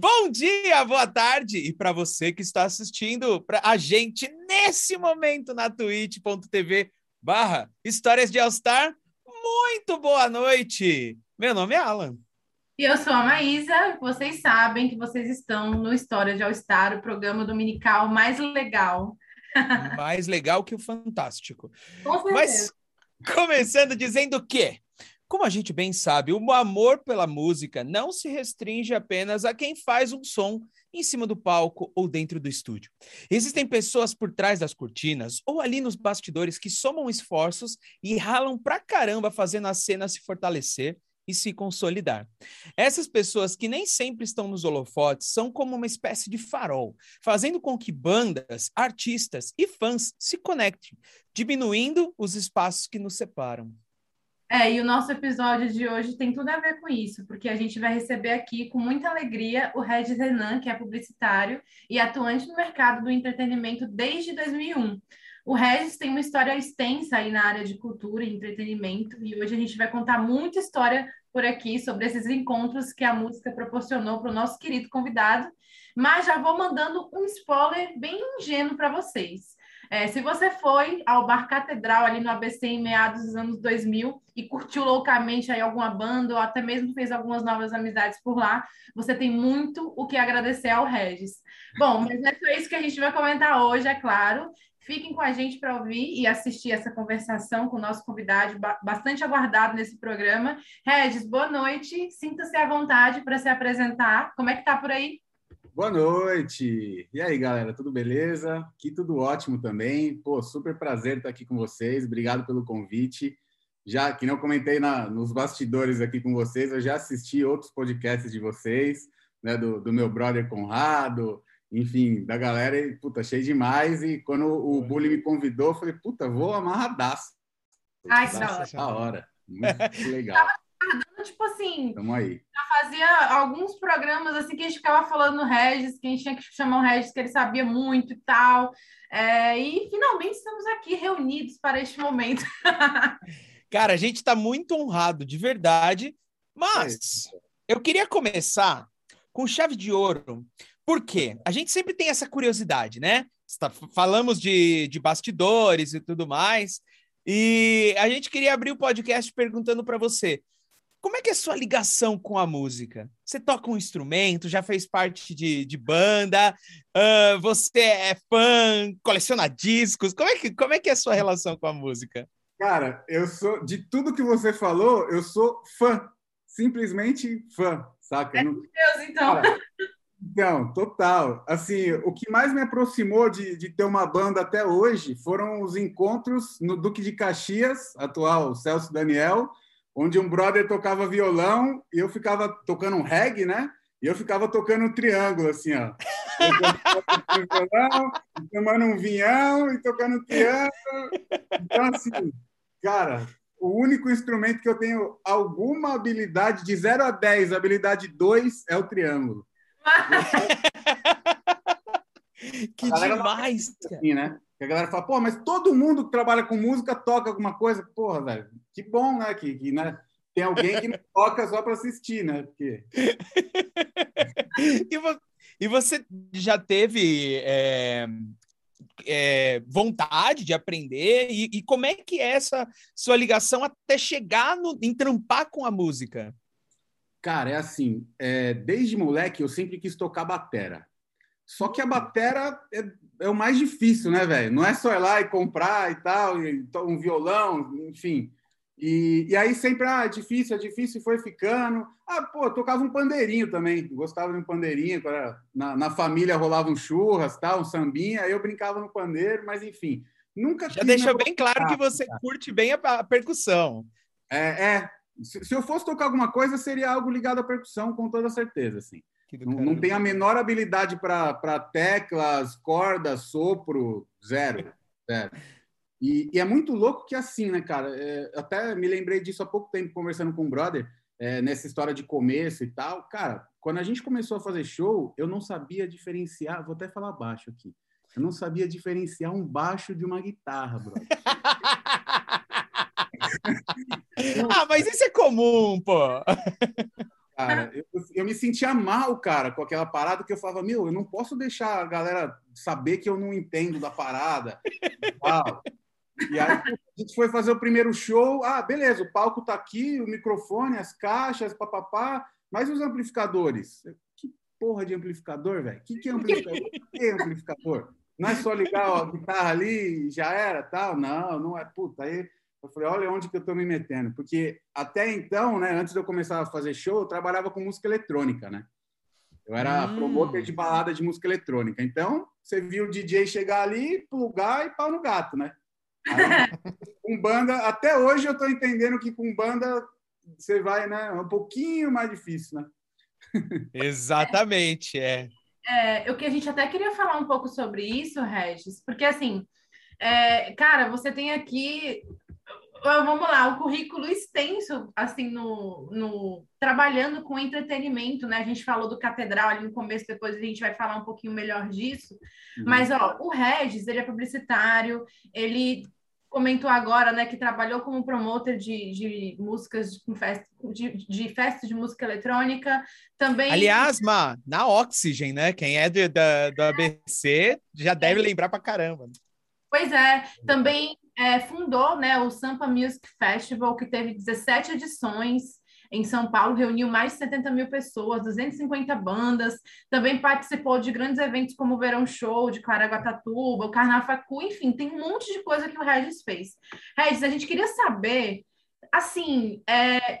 Bom dia, boa tarde e para você que está assistindo para a gente nesse momento na twitch.tv barra Histórias de All-Star, muito boa noite! Meu nome é Alan. E eu sou a Maísa, vocês sabem que vocês estão no História de All-Star, o programa dominical mais legal. Mais legal que o Fantástico. Mas começando dizendo que como a gente bem sabe, o amor pela música não se restringe apenas a quem faz um som em cima do palco ou dentro do estúdio. Existem pessoas por trás das cortinas ou ali nos bastidores que somam esforços e ralam pra caramba fazendo a cena se fortalecer e se consolidar. Essas pessoas que nem sempre estão nos holofotes são como uma espécie de farol, fazendo com que bandas, artistas e fãs se conectem, diminuindo os espaços que nos separam. É, e o nosso episódio de hoje tem tudo a ver com isso, porque a gente vai receber aqui com muita alegria o Regis Renan, que é publicitário e atuante no mercado do entretenimento desde 2001. O Regis tem uma história extensa aí na área de cultura e entretenimento, e hoje a gente vai contar muita história por aqui sobre esses encontros que a música proporcionou para o nosso querido convidado. Mas já vou mandando um spoiler bem ingênuo para vocês. É, se você foi ao Bar Catedral ali no ABC em meados dos anos 2000 e curtiu loucamente aí alguma banda ou até mesmo fez algumas novas amizades por lá, você tem muito o que agradecer ao Regis. Bom, mas é só isso que a gente vai comentar hoje, é claro. Fiquem com a gente para ouvir e assistir essa conversação com o nosso convidado, bastante aguardado nesse programa. Regis, boa noite. Sinta-se à vontade para se apresentar. Como é que tá por aí? Boa noite! E aí, galera, tudo beleza? Aqui tudo ótimo também. Pô, super prazer estar aqui com vocês. Obrigado pelo convite. Já que não comentei na, nos bastidores aqui com vocês, eu já assisti outros podcasts de vocês, né, do, do meu brother Conrado, enfim, da galera, e, puta, achei demais. E quando o Bully me convidou, eu falei, puta, vou amarradaço. Ai, que da hora. Da hora. Muito legal tipo assim. Tamo aí. Já fazia alguns programas assim que a gente ficava falando no Regis, que a gente tinha que chamar o Regis, que ele sabia muito e tal. É, e finalmente estamos aqui reunidos para este momento. Cara, a gente está muito honrado, de verdade. Mas é eu queria começar com chave de ouro. Por quê? A gente sempre tem essa curiosidade, né? Falamos de, de bastidores e tudo mais. E a gente queria abrir o podcast perguntando para você: como é que é a sua ligação com a música? Você toca um instrumento, já fez parte de, de banda, uh, você é fã, coleciona discos. Como é, que, como é que é a sua relação com a música? Cara, eu sou de tudo que você falou, eu sou fã, simplesmente fã, saca? É Deus, então. Cara, então, total. Assim, o que mais me aproximou de, de ter uma banda até hoje foram os encontros no Duque de Caxias, atual Celso Daniel, onde um brother tocava violão e eu ficava tocando um reggae, né? E eu ficava tocando um triângulo, assim, ó. violão, tomando um vinhão e tocando um triângulo. Então, assim, cara, o único instrumento que eu tenho alguma habilidade, de 0 a 10, habilidade 2, é o triângulo. que demais! Assim, né? Que a galera fala, pô, mas todo mundo que trabalha com música toca alguma coisa. Porra, velho, que bom, né? Que, que né? tem alguém que não toca só para assistir, né? Porque... e, vo e, você já teve é, é, vontade de aprender? E, e, como é que é essa sua ligação até chegar no, em trampar com a música? Cara, é assim, é, desde moleque eu sempre quis tocar batera. Só que a batera é, é o mais difícil, né, velho? Não é só ir lá e comprar e tal, e um violão, enfim. E, e aí sempre, ah, é difícil, é difícil, e foi ficando. Ah, pô, tocava um pandeirinho também, gostava de um pandeirinho, na, na família rolava um churras, tal, um sambinha, aí eu brincava no pandeiro, mas enfim. Nunca Já deixou bem claro que você curte bem a, a percussão. É, é. Se, se, eu fosse tocar alguma coisa, seria algo ligado à percussão, com toda certeza, assim. Não, não tem a menor habilidade para teclas, cordas, sopro, zero. zero. E, e, é muito louco que assim, né, cara? É, até me lembrei disso há pouco tempo conversando com um brother, é, nessa história de começo e tal. Cara, quando a gente começou a fazer show, eu não sabia diferenciar, vou até falar baixo aqui. Eu não sabia diferenciar um baixo de uma guitarra, brother. ah, mas isso é comum, pô. cara. Eu, eu, me sentia mal, cara, com aquela parada que eu falava, meu, eu não posso deixar a galera saber que eu não entendo da parada. e aí a gente foi fazer o primeiro show. Ah, beleza, o palco tá aqui, o microfone, as caixas, papapá, mas os amplificadores? Que porra de amplificador, velho? Que, que é amplificador? que é amplificador? Não é só ligar a guitarra ali já era, tal? Não, não é. Puta, aí eu falei, olha onde que eu estou me metendo. Porque até então, né, antes de eu começar a fazer show, eu trabalhava com música eletrônica, né? Eu era hum. promotor de balada de música eletrônica. Então, você viu o DJ chegar ali, plugar e pau no gato, né? Aí, com banda, até hoje eu estou entendendo que com banda você vai, né? É um pouquinho mais difícil, né? Exatamente, é. é. O que a gente até queria falar um pouco sobre isso, Regis, porque assim, é, cara, você tem aqui vamos lá, o currículo extenso, assim, no, no trabalhando com entretenimento, né? A gente falou do Catedral ali no começo, depois a gente vai falar um pouquinho melhor disso. Uhum. Mas, ó, o Regis, ele é publicitário, ele comentou agora, né, que trabalhou como promotor de, de músicas de, festa, de, de festas de música eletrônica, também... Aliás, Ma, na Oxygen, né? Quem é do, da, do ABC já deve é. lembrar pra caramba. Pois é, também é, fundou né, o Sampa Music Festival, que teve 17 edições em São Paulo, reuniu mais de 70 mil pessoas, 250 bandas, também participou de grandes eventos como o Verão Show de Caraguatatuba, o Carnafacu, enfim, tem um monte de coisa que o Regis fez. Regis, a gente queria saber, assim, é,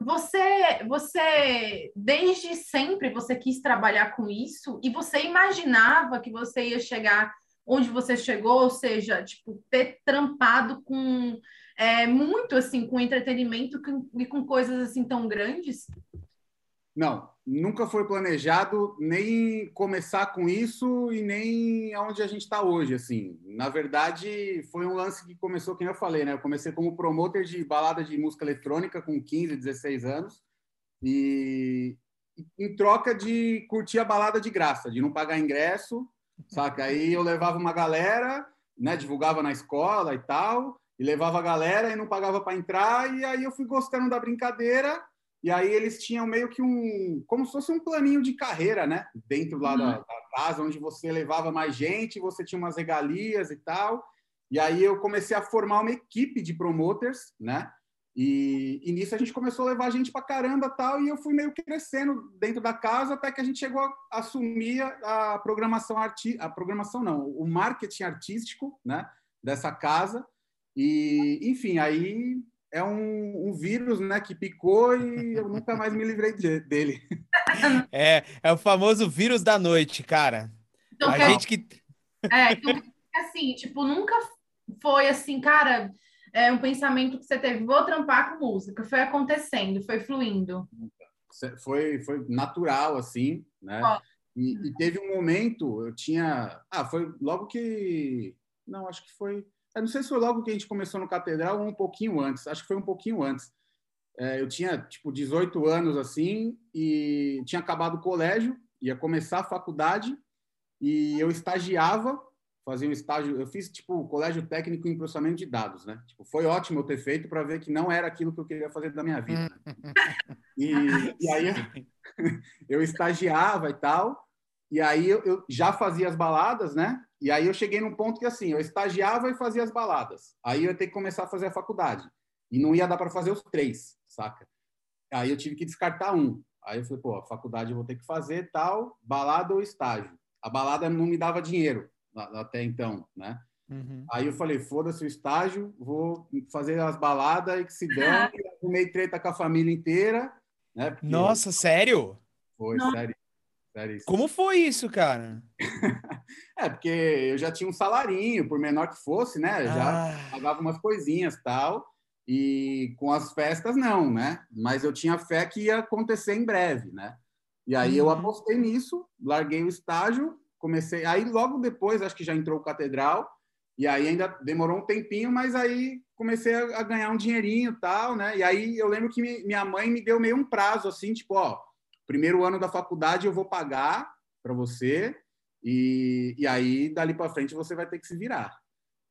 você, você, desde sempre, você quis trabalhar com isso e você imaginava que você ia chegar onde você chegou, ou seja, tipo, ter trampado com é, muito assim, com entretenimento e com coisas assim tão grandes? Não, nunca foi planejado nem começar com isso e nem aonde a gente está hoje, assim. Na verdade, foi um lance que começou, como eu falei, né? Eu comecei como promotor de balada de música eletrônica com 15, 16 anos e em troca de curtir a balada de graça, de não pagar ingresso saca? Aí eu levava uma galera, né, divulgava na escola e tal, e levava a galera e não pagava para entrar, e aí eu fui gostando da brincadeira, e aí eles tinham meio que um, como se fosse um planinho de carreira, né, dentro lá uhum. da, da casa, onde você levava mais gente, você tinha umas regalias e tal, e aí eu comecei a formar uma equipe de promoters, né, e, e, nisso a gente começou a levar a gente para caramba tal, e eu fui meio crescendo dentro da casa até que a gente chegou a assumir a, programação arti a programação não, o marketing artístico, né, dessa casa. E enfim, aí é um, um vírus, né, que picou e eu nunca mais me livrei de, dele. É, é o famoso vírus da noite, cara. Então, a gente que é, então, assim, tipo, nunca foi assim, cara, é um pensamento que você teve, vou trampar com música? Foi acontecendo, foi fluindo? Foi, foi natural, assim, né? E, e, teve um momento, eu tinha... Ah, foi logo que... Não, acho que foi... Eu não sei se foi logo que a gente começou no Catedral ou um pouquinho antes. Acho que foi um pouquinho antes. É, eu tinha, tipo, 18 anos, assim, e tinha acabado o colégio, ia começar a faculdade, e eu estagiava fazia um estágio, eu fiz tipo colégio técnico em processamento de dados, né? Tipo, foi ótimo eu ter feito para ver que não era aquilo que eu queria fazer da minha vida. e, e, aí eu, eu, estagiava e tal, e aí eu, eu, já fazia as baladas, né? E aí eu cheguei num ponto que assim, eu estagiava e fazia as baladas. Aí eu ia ter que começar a fazer a faculdade. E não ia dar para fazer os três, saca? Aí eu tive que descartar um. Aí eu falei, pô, a faculdade eu vou ter que fazer tal, balada ou estágio. A balada não me dava dinheiro até então, né? Uhum. Aí eu falei, foda-se o estágio, vou fazer as baladas e que se dane. Arrumei treta com a família inteira. Né? Porque... Nossa, sério? Foi, Não. sério. sério Como foi isso, cara? é, porque eu já tinha um salarinho, por menor que fosse, né? Eu já ah. pagava umas coisinhas tal. E com as festas, não, né? Mas eu tinha fé que ia acontecer em breve, né? E aí uhum. eu apostei nisso, larguei o estágio comecei. Aí logo depois, acho que já entrou o Catedral, e aí ainda demorou um tempinho, mas aí comecei a, ganhar um dinheirinho e tal, né? E aí eu lembro que minha mãe me deu meio um prazo assim, tipo, ó, primeiro ano da faculdade eu vou pagar para você, e, e aí dali para frente você vai ter que se virar.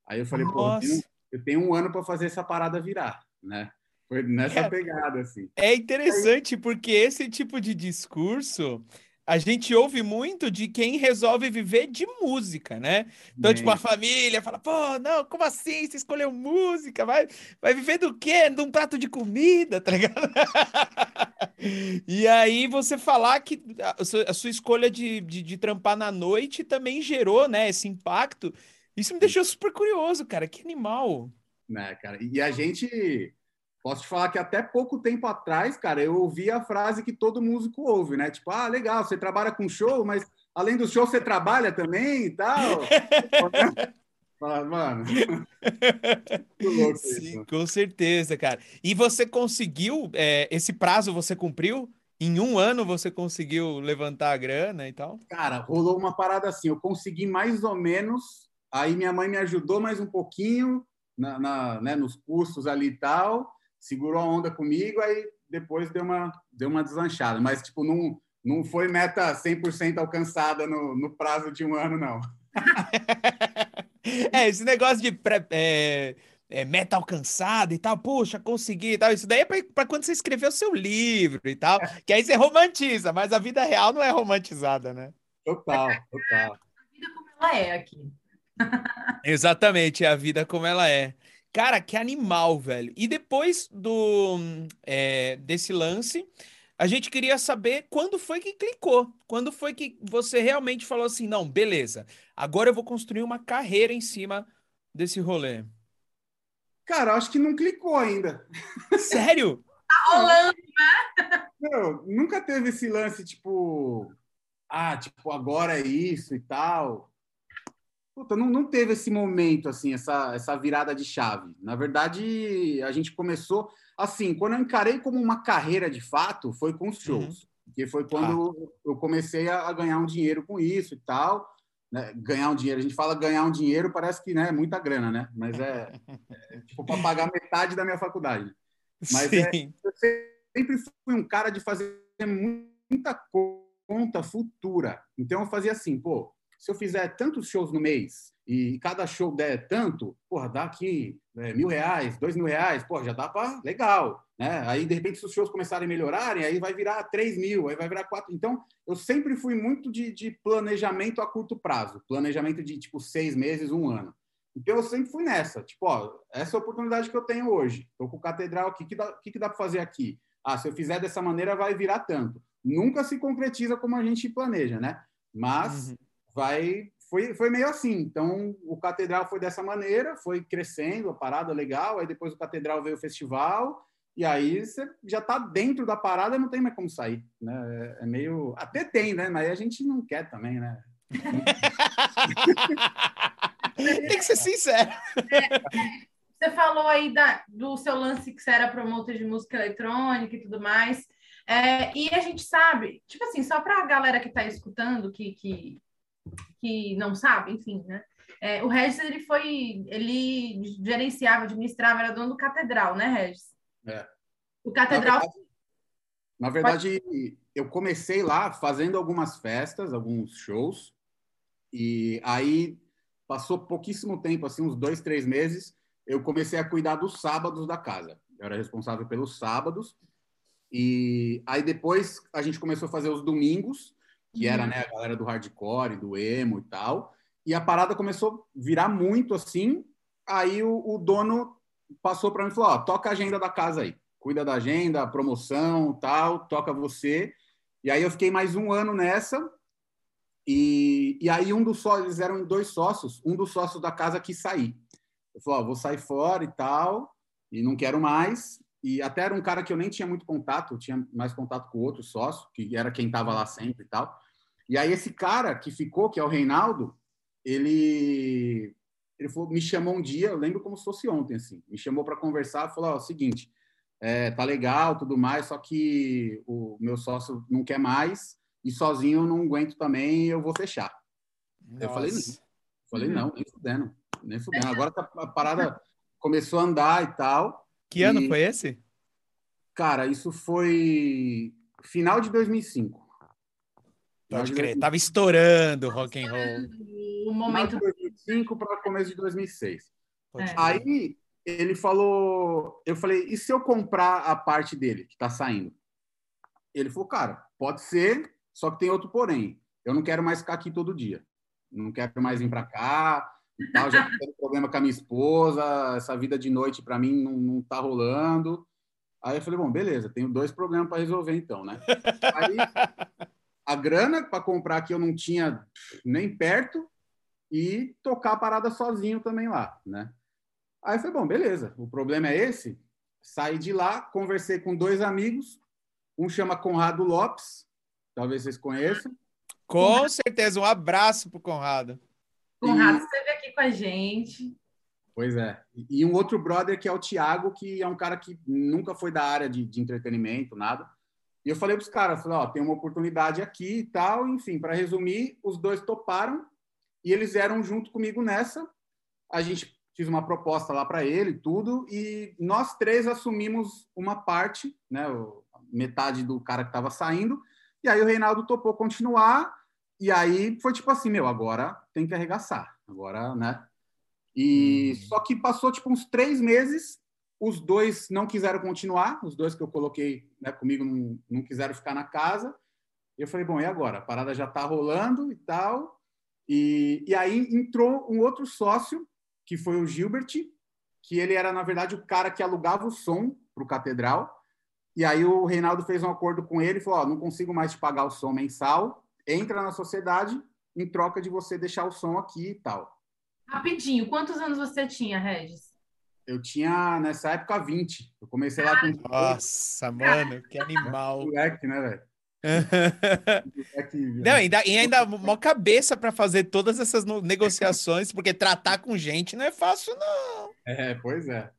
Aí eu falei, Nossa. pô, eu tenho, eu tenho um ano para fazer essa parada virar, né? Foi nessa é, pegada, assim. É interessante porque esse tipo de discurso a gente ouve muito de quem resolve viver de música, né? Então, tipo, a família fala, pô, não, como assim? Você escolheu música? Vai, vai viver do quê? De um prato de comida, tá ligado? e aí você falar que a sua, a sua escolha de, de, de, trampar na noite também gerou, né, esse impacto. Isso me deixou super curioso, cara. Que animal. Né, cara? E a gente Posso te falar que até pouco tempo atrás, cara, eu ouvi a frase que todo músico ouve, né? Tipo, ah, legal, você trabalha com show, mas além do show você trabalha também e tal. Fala, mano. Sim, com certeza, cara. E você conseguiu, é, esse prazo você cumpriu? Em um ano você conseguiu levantar a grana e tal? Cara, rolou uma parada assim. Eu consegui mais ou menos. Aí minha mãe me ajudou mais um pouquinho na, na né, nos custos ali e tal segurou a onda comigo, aí depois deu uma, deu uma deslanchada. Mas, tipo, não, não foi meta 100% alcançada no, no prazo de um ano, não. é, esse negócio de pré, é, é, meta alcançada e tal, puxa, consegui e tal. Isso daí é para quando você escreveu o seu livro e tal, que aí você romantiza, mas a vida real não é romantizada, né? Total, total. A vida como ela é aqui. Exatamente, é a vida como ela é. Cara, que animal, velho. E depois do é, desse lance, a gente queria saber quando foi que clicou. Quando foi que você realmente falou assim, não, beleza, agora eu vou construir uma carreira em cima desse rolê. Cara, acho que não clicou ainda. Sério? tá rolando, né? Não, nunca teve esse lance, tipo, ah, tipo, agora é isso e tal. Puta, não, não teve esse momento, assim, essa, essa virada de chave. Na verdade, a gente começou... Assim, quando eu encarei como uma carreira de fato, foi com os uhum. shows. Uhum. Porque foi quando ah. eu comecei a, ganhar um dinheiro com isso e tal. Né? Ganhar um dinheiro. A gente fala ganhar um dinheiro, parece que né, é muita grana, né? Mas é, é tipo para pagar metade da minha faculdade. Mas é, eu sempre fui um cara de fazer muita conta futura. Então eu fazia assim, pô, se eu fizer tantos shows no mês e cada show der tanto, porra, dá aqui é, mil reais, dois mil reais, porra, já dá para legal, né? Aí, de repente, se os shows começarem a melhorarem, aí vai virar três mil, aí vai virar quatro. Então, eu sempre fui muito de, de planejamento a curto prazo, planejamento de, tipo, seis meses, um ano. Então, eu sempre fui nessa, tipo, ó, essa é a oportunidade que eu tenho hoje. Estou com o Catedral aqui, o que, que, que dá para fazer aqui? Ah, se eu fizer dessa maneira, vai virar tanto. Nunca se concretiza como a gente planeja, né? Mas... Uhum vai foi, foi meio assim. Então, o Catedral foi dessa maneira, foi crescendo, a parada legal. Aí depois o Catedral veio o festival, e aí você já está dentro da parada, não tem mais como sair. Né? É, é meio. Até tem, né? Mas a gente não quer também, né? tem que ser sincero. Você falou aí da, do seu lance que você era promotor de música eletrônica e tudo mais. É, e a gente sabe, tipo assim, só para a galera que está escutando, que, que que não sabe, enfim, né? É, o Regis, ele foi, ele gerenciava, administrava, era dono do Catedral, né, Regis? É. O Catedral... Na verdade, na verdade eu comecei lá fazendo algumas festas, alguns shows, e aí passou pouquíssimo tempo, assim, uns dois, três meses, eu comecei a cuidar dos sábados da casa. Eu era responsável pelos sábados, e aí depois a gente começou a fazer os domingos, que era uhum. né, a galera do hardcore, do emo e tal. E a parada começou a virar muito assim. Aí o, o dono passou para mim e falou: ó, toca a agenda da casa aí, cuida da agenda, promoção, tal, toca você. E aí eu fiquei mais um ano nessa. E, e aí um dos sócios, eles eram dois sócios, um dos sócios da casa quis sair. Eu falei: ó, vou sair fora e tal, e não quero mais. E até era um cara que eu nem tinha muito contato, tinha mais contato com outro sócio, que era quem estava lá sempre e tal. E aí esse cara que ficou, que é o Reinaldo, ele ele falou, me chamou um dia, eu lembro como se fosse ontem, assim, me chamou para conversar, falou, ó, o seguinte, é, tá legal, tudo mais, só que o meu sócio não quer mais e sozinho eu não aguento também, eu vou fechar. Nossa. Eu falei, não. Falei, não, nem fudendo, nem fudendo. Agora tá, a parada começou a andar e tal. Que ano foi esse? Cara, isso foi final de 2005. Pode crer, tava estourando rock and roll. O momento de 2005 para começo de 2006. É. Aí ele falou, eu falei, e se eu comprar a parte dele que está saindo? Ele falou, cara, pode ser, só que tem outro porém. Eu não quero mais ficar aqui todo dia. Não quero mais vir para cá. Tal, já tenho problema com a minha esposa. Essa vida de noite para mim não, não tá rolando. Aí eu falei, bom, beleza, tenho dois problemas para resolver então, né? Aí a grana para comprar aqui eu não tinha nem perto e tocar a parada sozinho também lá, né? Aí eu falei, bom, beleza, o problema é esse. Saí de lá, conversei com dois amigos, um chama Conrado Lopes, talvez vocês conheçam. Com certeza, um abraço para Conrado. Conrado e... esteve com a gente. Pois é. E um outro brother que é o Thiago, que é um cara que nunca foi da área de, de entretenimento, nada. E eu falei para os caras, falei, ó, tem uma oportunidade aqui e tal. Enfim, para resumir, os dois toparam e eles eram junto comigo nessa. A gente fiz uma proposta lá para ele, tudo, e nós três assumimos uma parte, né, metade do cara que estava saindo, e aí o Reinaldo topou continuar, e aí foi tipo assim, meu, agora tem que arregaçar, agora, né? E hum. só que passou tipo uns três meses, os dois não quiseram continuar, os dois que eu coloquei né, comigo não, não quiseram ficar na casa. Eu falei, bom, e agora? A parada já está rolando e tal. E, e aí entrou um outro sócio que foi o Gilbert, que ele era, na verdade, o cara que alugava o som para o Catedral. E aí o Reinaldo fez um acordo com ele e falou: oh, não consigo mais te pagar o som mensal, entra na sociedade em troca de você deixar o som aqui e tal. Rapidinho, quantos anos você tinha, Regis? Eu tinha, nessa época, 20. Eu comecei lá com. Nossa, mano, que animal. Moleque, né, velho? Não, ainda, e ainda uma cabeça para fazer todas essas negociações, porque tratar com gente não é fácil, não. É, pois é.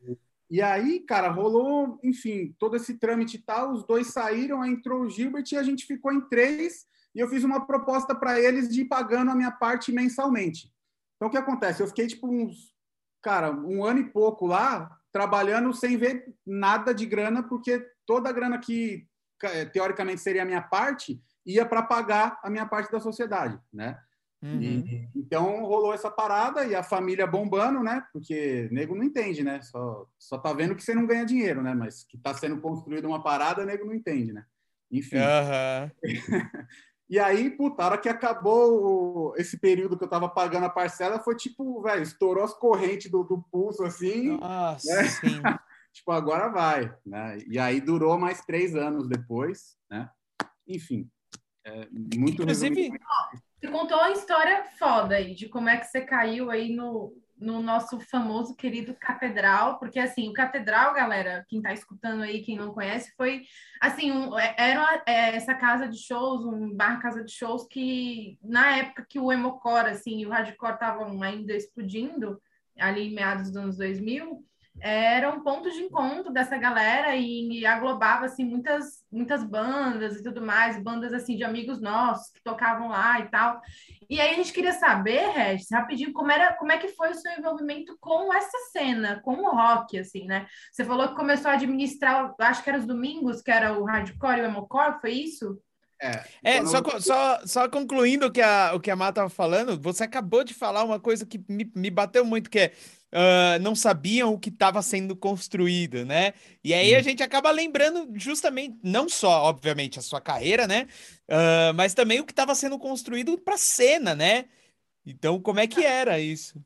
E, e aí, cara, rolou, enfim, todo esse trâmite e tal. Os dois saíram, aí entrou o Gilbert e a gente ficou em três. E eu fiz uma proposta para eles de ir pagando a minha parte mensalmente. Então, o que acontece? Eu fiquei, tipo, uns, cara, um ano e pouco lá, trabalhando sem ver nada de grana, porque toda a grana que eh, teoricamente seria a minha parte, ia para pagar a minha parte da sociedade, né? Uhum. E, então rolou essa parada e a família bombando, né? Porque nego não entende, né? Só, só tá vendo que você não ganha dinheiro, né? Mas que tá sendo construída uma parada, nego não entende, né? Enfim. Uhum. e aí, puta, a hora que acabou esse período que eu tava pagando a parcela, foi tipo, velho, estourou as correntes do, do pulso assim. Nossa, né? sim. tipo, agora vai, né? E aí durou mais três anos depois, né? Enfim, é, muito Inclusive, você contou uma história foda aí de como é que você caiu aí no, no nosso famoso querido Catedral, porque assim, o Catedral, galera, quem tá escutando aí, quem não conhece, foi assim, um, é, era uma, é, essa casa de shows, um bar casa de shows que na época que o emocore assim, e o hardcore estavam ainda explodindo, ali em meados dos anos 2000, era um ponto de encontro dessa galera e, e, aglobava assim muitas muitas bandas e tudo mais, bandas assim de amigos nossos que tocavam lá e tal. E aí a gente queria saber, Regis, rapidinho, como era, como é que foi o seu envolvimento com essa cena, com o rock assim, né? Você falou que começou a administrar, acho que era os domingos, que era o hardcore e o emocore, foi isso? É, é só, só, só concluindo o que a, o que a Má estava falando, você acabou de falar uma coisa que me, me bateu muito, que é uh, não sabiam o que estava sendo construído, né? E aí a gente acaba lembrando justamente, não só, obviamente, a sua carreira, né? Uh, mas também o que estava sendo construído para cena, né? Então, como é que era isso?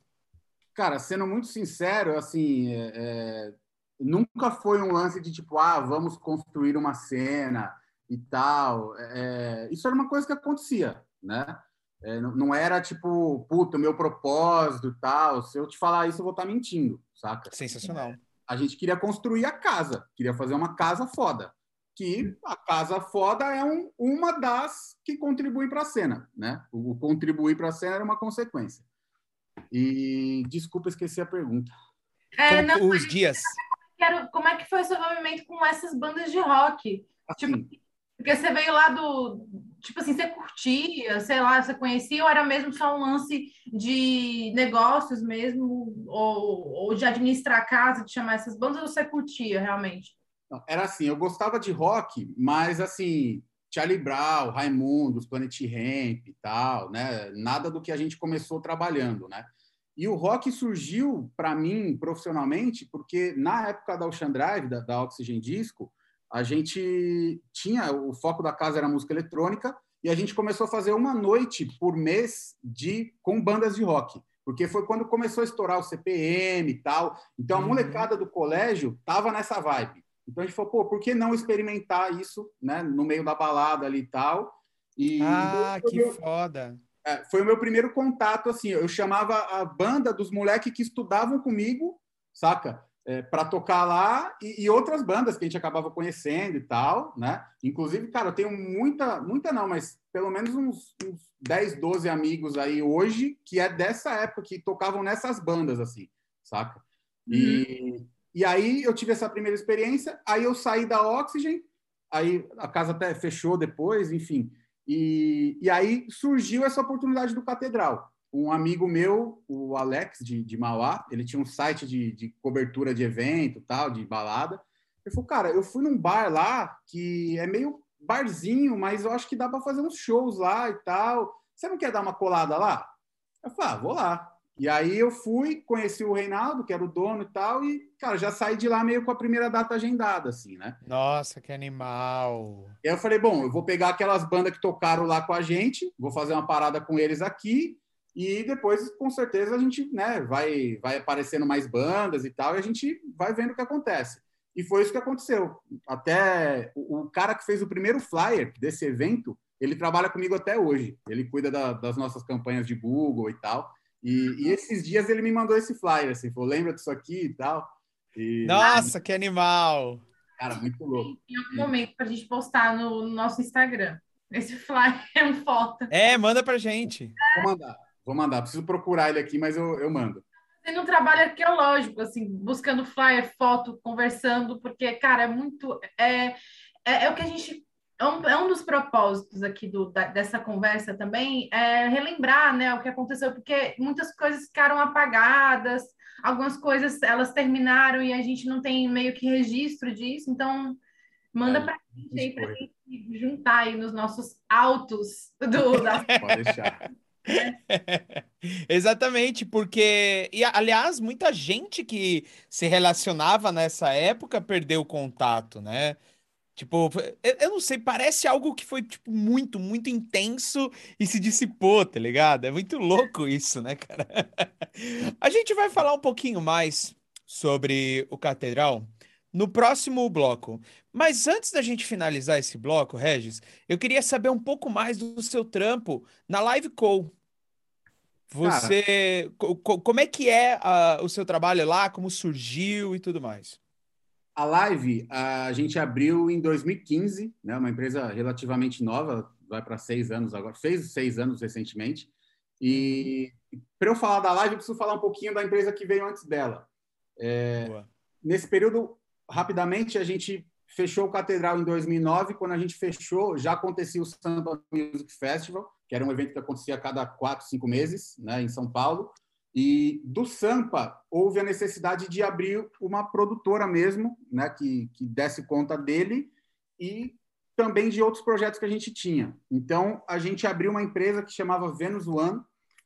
Cara, sendo muito sincero, assim, é, é, nunca foi um lance de tipo, ah, vamos construir uma cena e tal. É, isso era uma coisa que acontecia, né? É, não era tipo, puta, meu propósito e tal. Se eu te falar isso, eu vou estar tá mentindo, saca? Sensacional. A gente queria construir a casa, queria fazer uma casa foda. Que a casa foda é um, uma das que contribuem para a cena, né? O, o contribuir para a cena era uma consequência. E desculpa, esqueci a pergunta. É, não, os dias. Quero, como é que foi o seu movimento com essas bandas de rock? Assim, tipo, porque você veio lá do. Tipo assim, você curtia, sei lá, você conhecia, ou era mesmo só um lance de negócios mesmo, ou, ou de administrar a casa, de chamar essas bandas, ou você curtia realmente? Era assim, eu gostava de rock, mas assim, Charlie Brown, Raimundos, Planet Ramp e tal, né? Nada do que a gente começou trabalhando, né? E o rock surgiu para mim profissionalmente porque na época da Ocean Drive, da, da Oxygen Disco, a gente tinha o foco da casa era música eletrônica e a gente começou a fazer uma noite por mês de com bandas de rock, porque foi quando começou a estourar o CPM e tal. Então a uhum. molecada do colégio tava nessa vibe. Então a gente falou, pô, por que não experimentar isso, né, no meio da balada ali e tal? E ah, que meu, foda. É, foi o meu primeiro contato assim, eu chamava a banda dos moleques que estudavam comigo, saca? É, para tocar lá e, e, outras bandas que a gente acabava conhecendo e tal, né? Inclusive, cara, eu tenho muita, muita não, mas pelo menos uns, uns 10, 12 amigos aí hoje que é dessa época, que tocavam nessas bandas, assim, saca? E, uhum. e aí eu tive essa primeira experiência, aí eu saí da Oxygen, aí a casa até fechou depois, enfim. E, e aí surgiu essa oportunidade do Catedral um amigo meu, o Alex de, de Mauá, ele tinha um site de, de cobertura de evento, tal, de balada. Ele falou, cara, eu fui num bar lá que é meio barzinho, mas eu acho que dá para fazer uns shows lá e tal. Você não quer dar uma colada lá? Eu falei, ah, vou lá. E aí eu fui, conheci o Reinaldo, que era o dono e tal, e, cara, já saí de lá meio com a primeira data agendada, assim, né? Nossa, que animal! E aí eu falei, bom, eu vou pegar aquelas bandas que tocaram lá com a gente, vou fazer uma parada com eles aqui, e depois, com certeza, a gente né, vai, vai aparecendo mais bandas e tal, e a gente vai vendo o que acontece. E foi isso que aconteceu. Até o, o cara que fez o primeiro flyer desse evento, ele trabalha comigo até hoje. Ele cuida da, das nossas campanhas de Google e tal. E, e, esses dias ele me mandou esse flyer, assim, falou, lembra disso aqui e tal. E... Nossa, que animal! Cara, muito louco. Em algum momento para a gente postar no, no, nosso Instagram. Esse flyer é um foto. É, manda pra gente. Vou mandar. Vou mandar. Preciso procurar ele aqui, mas eu, eu mando. Fazendo um trabalho arqueológico, assim, buscando flyer, foto, conversando, porque, cara, é muito. É, é, é o que a gente é um, é um, dos propósitos aqui do, da, dessa conversa também, é relembrar né, o que aconteceu, porque muitas coisas ficaram apagadas, algumas coisas elas terminaram e a gente não tem meio que registro disso, então manda é, para a gente aí para gente juntar aí nos nossos autos do, da... Pode deixar. Exatamente, porque, e aliás, muita gente que se relacionava nessa época perdeu o contato, né? Tipo, eu não sei, parece algo que foi, tipo, muito, muito intenso e se dissipou, tá ligado? É muito louco isso, né, cara? A gente vai falar um pouquinho mais sobre o Catedral no próximo bloco. Mas antes da gente finalizar esse bloco, Regis, eu queria saber um pouco mais do seu trampo na Live Call. Você, Cara, como é que é uh, o seu trabalho lá? Como surgiu e tudo mais? A Live a gente abriu em 2015, né? Uma empresa relativamente nova, vai para seis anos agora, fez seis anos recentemente. E para eu falar da Live, eu preciso falar um pouquinho da empresa que veio antes dela. É, nesse período, rapidamente, a gente fechou o Catedral em 2009. Quando a gente fechou, já acontecia o Samba Music Festival que era um evento que acontecia a cada quatro, cinco meses, né, em São Paulo. E do Sampa houve a necessidade de abrir uma produtora mesmo, né, que, que desse conta dele e também de outros projetos que a gente tinha. Então a gente abriu uma empresa que chamava Venus One.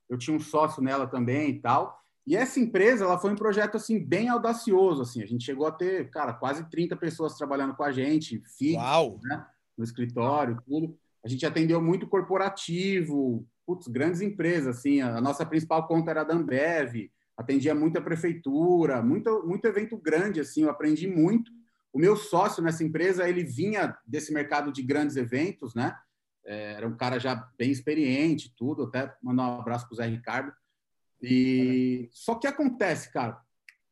Eu tinha um sócio nela também e tal. E essa empresa, ela foi um projeto assim bem audacioso, assim. A gente chegou a ter, cara, quase 30 pessoas trabalhando com a gente, fixo, né, no escritório, tudo. A gente atendeu muito corporativo, putz, grandes empresas, assim. A nossa principal conta era da Ambev, atendia muita prefeitura, muito, muito evento grande, assim. Eu aprendi muito. O meu sócio nessa empresa, ele vinha desse mercado de grandes eventos, né? É, era um cara já bem experiente, tudo. Até mandar um abraço para o Zé Ricardo. E só que acontece, cara,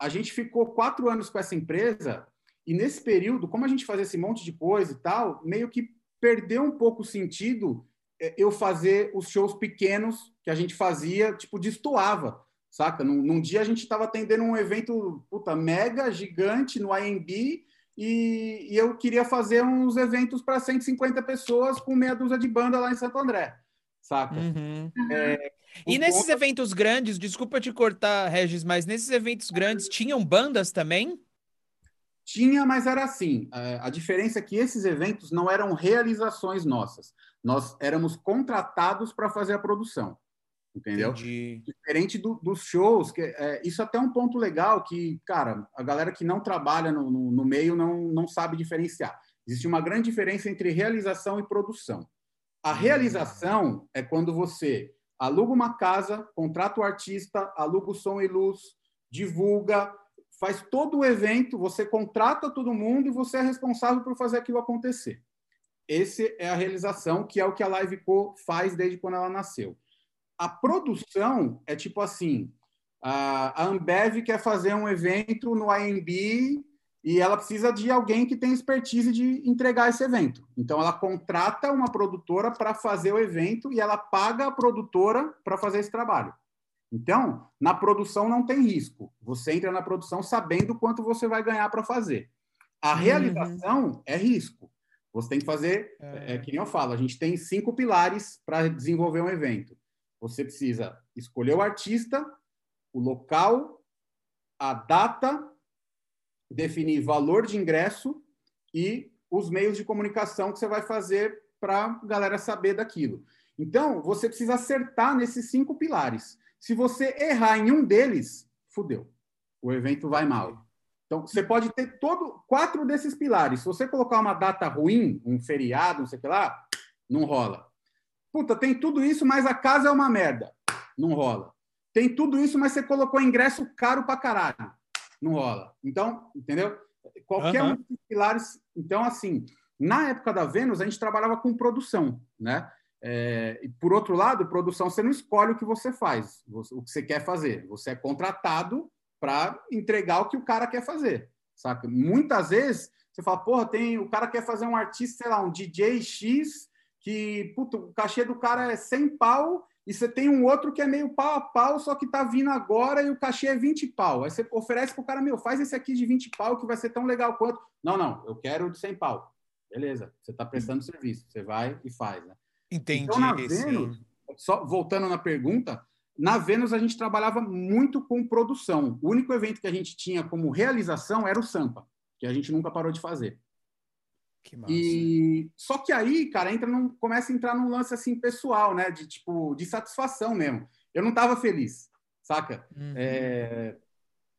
a gente ficou quatro anos com essa empresa e nesse período, como a gente fazia esse monte de coisa e tal, meio que perdeu um pouco o sentido é, eu fazer os shows pequenos que a gente fazia, tipo, destoava, saca? Num, num dia a gente estava atendendo um evento puta, mega, gigante no IMB e, e eu queria fazer uns eventos para 150 pessoas com meia dúzia de banda lá em Santo André, saca? Uhum. É, e nesses conta... eventos grandes, desculpa te cortar, Regis, mas nesses eventos grandes tinham bandas também? Tinha, mas era assim. É, a diferença é que esses eventos não eram realizações nossas. Nós éramos contratados para fazer a produção. entendeu? Entendi. Diferente do, dos shows, que é, isso até é um ponto legal que, cara, a galera que não trabalha no, no, no, meio não, não sabe diferenciar. Existe uma grande diferença entre realização e produção. A hum. realização é quando você aluga uma casa, contrata o artista, aluga o som e luz, divulga, faz todo o evento, você contrata todo mundo e você é responsável por fazer aquilo acontecer. Esse é a realização, que é o que a Liveco faz desde quando ela nasceu. A produção é tipo assim: a Ambev quer fazer um evento no IMB e ela precisa de alguém que tem expertise de entregar esse evento. Então, ela contrata uma produtora para fazer o evento e ela paga a produtora para fazer esse trabalho. Então, na produção não tem risco. Você entra na produção sabendo quanto você vai ganhar para fazer. A uhum. realização uhum. é risco. Você tem que fazer, é. é, que nem eu falo, a gente tem cinco pilares para desenvolver um evento. Você precisa escolher o artista, o local, a data, definir valor de ingresso e os meios de comunicação que você vai fazer para a galera saber daquilo. Então, você precisa acertar nesses cinco pilares. Se você errar em um deles, fudeu. O evento vai mal. Então, você pode ter todo quatro desses pilares. Se você colocar uma data ruim, um feriado, não sei o que lá, não rola. Puta, tem tudo isso, mas a casa é uma merda. Não rola. Tem tudo isso, mas você colocou ingresso caro pra caralho. Não rola. Então, entendeu? Qualquer uhum. um desses pilares. Então, assim, na época da Vênus, a gente trabalhava com produção, né? É, e por outro lado, produção, você não escolhe o que você faz, o que você quer fazer. Você é contratado para entregar o que o cara quer fazer, saca? Muitas vezes você fala, porra, tem, o cara quer fazer um artista, sei lá, um DJ X, que puto, o cachê do cara é 100 pau, e você tem um outro que é meio pau a pau, só que tá vindo agora e o cachê é 20 pau. Aí você oferece pro cara, meu, faz esse aqui de 20 pau que vai ser tão legal quanto. Não, não, eu quero de 100 pau. Beleza, você tá prestando serviço, você vai e faz, né? Entendi. Então, na Vênus, só voltando na pergunta, na Vênus a gente trabalhava muito com produção. O único evento que a gente tinha como realização era o Sampa, que a gente nunca parou de fazer. Que massa. E só que aí, cara, entra num, começa a entrar num lance assim pessoal, né, de tipo de satisfação mesmo. Eu não estava feliz, saca? Uhum. É,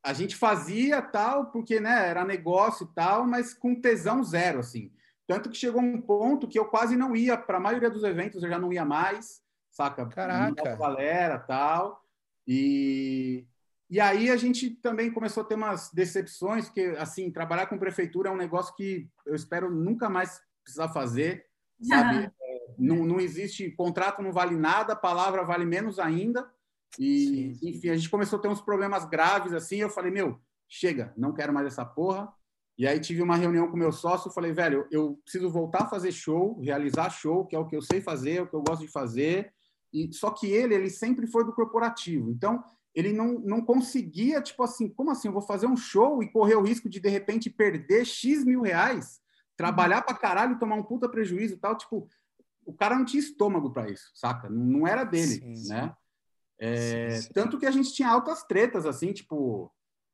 a gente fazia tal porque, né, era negócio e tal, mas com tesão zero assim. Tanto que chegou um ponto que eu quase não ia para a maioria dos eventos, eu já não ia mais, saca? Caraca. Galera, tal. E e aí a gente também começou a ter umas decepções, que assim, trabalhar com prefeitura é um negócio que eu espero nunca mais precisar fazer, sabe? não, não existe contrato, não vale nada, palavra vale menos ainda. E, Sim. enfim, a gente começou a ter uns problemas graves assim. Eu falei, meu, chega, não quero mais essa porra. E aí tive uma reunião com meu sócio, falei, velho, eu preciso voltar a fazer show, realizar show, que é o que eu sei fazer, é o que eu gosto de fazer. E só que ele, ele sempre foi do corporativo. Então, ele não, não conseguia, tipo assim, como assim? Eu vou fazer um show e correr o risco de, de repente, perder X mil reais, trabalhar para caralho, tomar um puta prejuízo e tal. Tipo, o cara não tinha estômago para isso, saca? Não era dele, sim, né? É, sim, sim. Tanto que a gente tinha altas tretas, assim, tipo,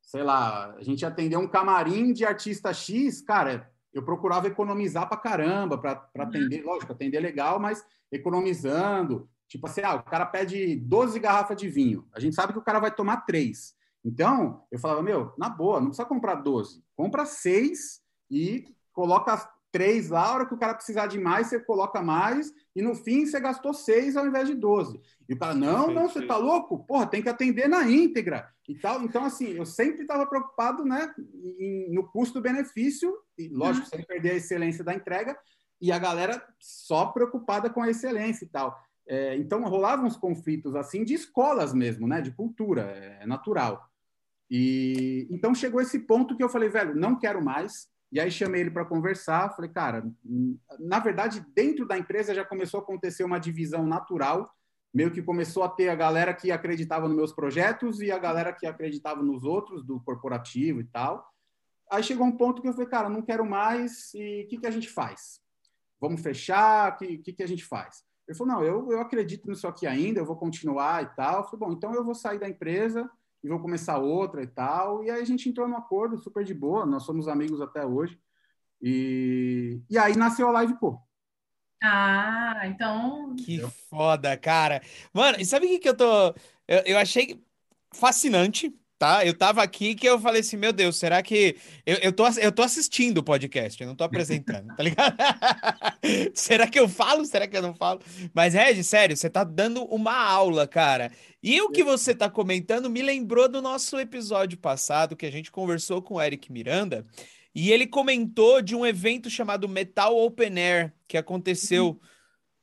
sei lá, a gente atendeu um camarim de artista X, cara, eu procurava economizar para caramba, para uhum. atender, lógico, atender legal, mas economizando. Tipo assim, ah, o cara pede 12 garrafas de vinho, a gente sabe que o cara vai tomar três. Então, eu falava, meu, na boa, não precisa comprar 12, compra seis e coloca três lá, a hora que o cara precisar de mais, você coloca mais, e no fim você gastou seis ao invés de 12. E o cara, não, não, você tá louco? Porra, tem que atender na íntegra e tal. Então, assim, eu sempre estava preocupado né, em, no custo-benefício, e lógico, uhum. sem perder a excelência da entrega, e a galera só preocupada com a excelência e tal. É, então, rolavam uns conflitos assim de escolas mesmo, né, de cultura, é, é natural. E então chegou esse ponto que eu falei, velho, não quero mais, e aí chamei ele para conversar, falei, cara, na verdade, dentro da empresa já começou a acontecer uma divisão natural, meio que começou a ter a galera que acreditava nos meus projetos e a galera que acreditava nos outros, do corporativo e tal. Aí chegou um ponto que eu falei, cara, não quero mais, e o que, que a gente faz? Vamos fechar? O que, que, que a gente faz? Ele falou, não, eu, eu acredito nisso aqui ainda, eu vou continuar e tal. Eu falei, bom, então eu vou sair da empresa, e vou começar outra e tal. E aí a gente entrou num acordo super de boa, nós somos amigos até hoje. E, e aí nasceu a Live Co. Ah, então. Que foda, cara. Mano, e sabe o que, que eu tô. Eu, eu achei fascinante tá? Eu tava aqui que eu falei assim, meu Deus, será que. Eu, eu, tô, eu tô assistindo o podcast, eu não tô apresentando, tá ligado? será que eu falo? Será que eu não falo? Mas, Red, sério, você tá dando uma aula, cara. E o que você tá comentando me lembrou do nosso episódio passado, que a gente conversou com o Eric Miranda. E ele comentou de um evento chamado Metal Open Air que aconteceu. Uhum.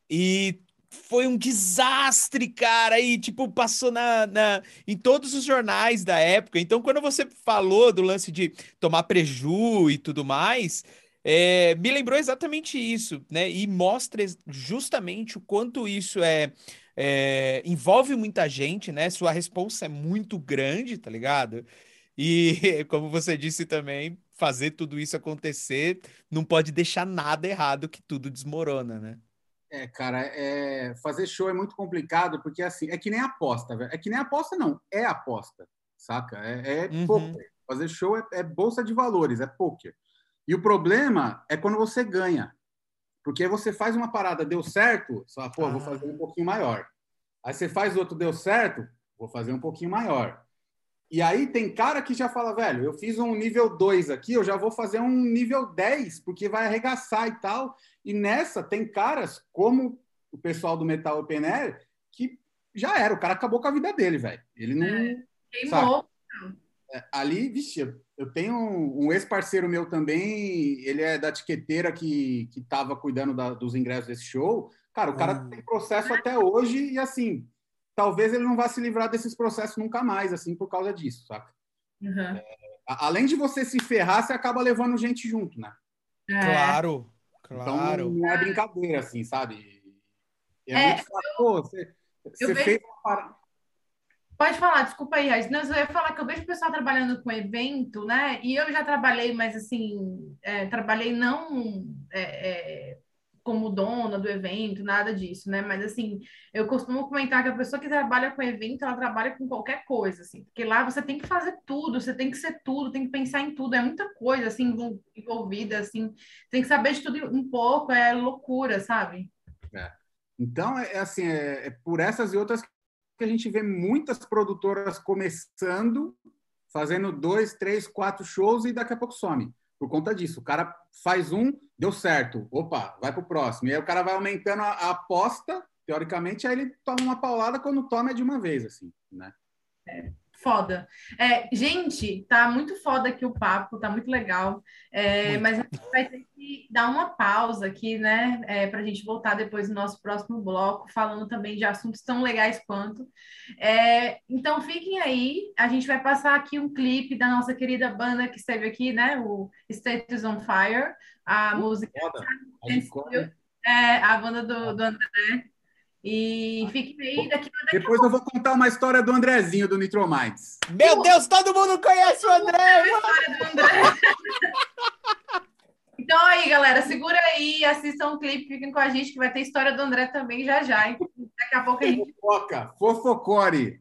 E foi um desastre, cara, e tipo, passou na, na, em todos os jornais da época. Então, quando você falou do lance de tomar preju e tudo mais, é, me lembrou exatamente isso, né? E mostra justamente o quanto isso é, é, envolve muita gente, né? Sua resposta é muito grande, tá ligado? E, como você disse também, fazer tudo isso acontecer não pode deixar nada errado, que tudo desmorona, né? É, cara, é, fazer show é muito complicado, porque assim, é que nem aposta, velho. É que nem aposta, não, é aposta, saca? É, é uhum. poker. Fazer show é, é, bolsa de valores, é poker. E o problema é quando você ganha. Porque você faz uma parada, deu certo, só, pô, ah. vou fazer um pouquinho maior. Aí você faz outro, deu certo, vou fazer um pouquinho maior. E aí tem cara que já fala, velho, eu fiz um nível 2 aqui, eu já vou fazer um nível 10, porque vai arregaçar e tal. E nessa tem caras como o pessoal do Metal Open Air que já era, o cara acabou com a vida dele, velho. Ele não. É, queimou. É, ali, vixe, eu tenho um, um ex-parceiro meu também, ele é da tiqueteira que, que tava cuidando da, dos ingressos desse show. Cara, o cara hum. tem processo até hoje e assim, talvez ele não vá se livrar desses processos nunca mais, assim, por causa disso, saca? Uhum. É, além de você se ferrar, você acaba levando gente junto, né? É. Claro. Claro. Então não é brincadeira, assim, sabe? É, é muito fácil. Pô, você, você vejo... fez uma parada. Pode falar, desculpa aí, Raiz. Não, eu ia falar que eu vejo o pessoal trabalhando com evento, né? E eu já trabalhei, mas assim, é, trabalhei não é, é como dona do evento, nada disso, né? Mas assim, eu costumo comentar que a pessoa que trabalha com evento, ela trabalha com qualquer coisa, assim, porque lá você tem que fazer tudo, você tem que ser tudo, tem que pensar em tudo, é muita coisa assim envolvida, assim, tem que saber de tudo um pouco, é loucura, sabe? É. Então, é, é assim, é, é por essas e outras que a gente vê muitas produtoras começando, fazendo dois, três, quatro shows e daqui a pouco some por conta disso. O cara faz um, deu certo, opa, vai para o próximo. E aí o cara vai aumentando a, a, aposta, teoricamente, aí ele toma uma paulada quando toma é de uma vez, assim, né? É foda. É, gente, tá muito foda aqui o papo, tá muito legal. É, mas a gente vai ter que dar uma pausa aqui, né? É, para a gente voltar depois no nosso próximo bloco, falando também de assuntos tão legais quanto. É, então fiquem aí, a gente vai passar aqui um clipe da nossa querida banda que esteve aqui, né? O Status on Fire, a uh, música. Foda. É, a banda do, do André. E fique aí daqui, daqui Depois eu vou contar uma história do Andrezinho do Nitromites. Meu Deus, todo mundo conhece o André! André. então aí, galera, segura aí, assistam o clipe, fiquem com a gente que vai ter história do André também já já. Hein? Daqui a pouco a gente. Fofoca, fofocore.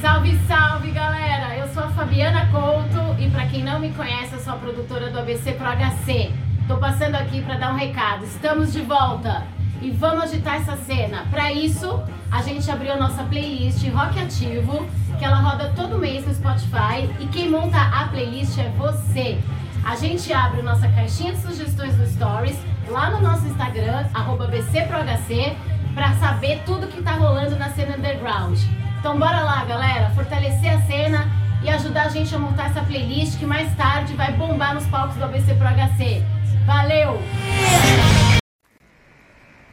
Salve, salve, galera! Eu sou a Fabiana Couto e para quem não me conhece, eu sou a produtora do ABC Pro HC. Tô passando aqui para dar um recado. Estamos de volta e vamos agitar essa cena. Para isso, a gente abriu a nossa playlist Rock Ativo, que ela roda todo mês no Spotify e quem monta a playlist é você. A gente abre nossa caixinha de sugestões no Stories lá no nosso Instagram, BCProHC, para saber tudo que tá rolando na cena underground. Então bora lá, galera, fortalecer a cena e ajudar a gente a montar essa playlist que mais tarde vai bombar nos palcos do ABC Pro HC. Valeu!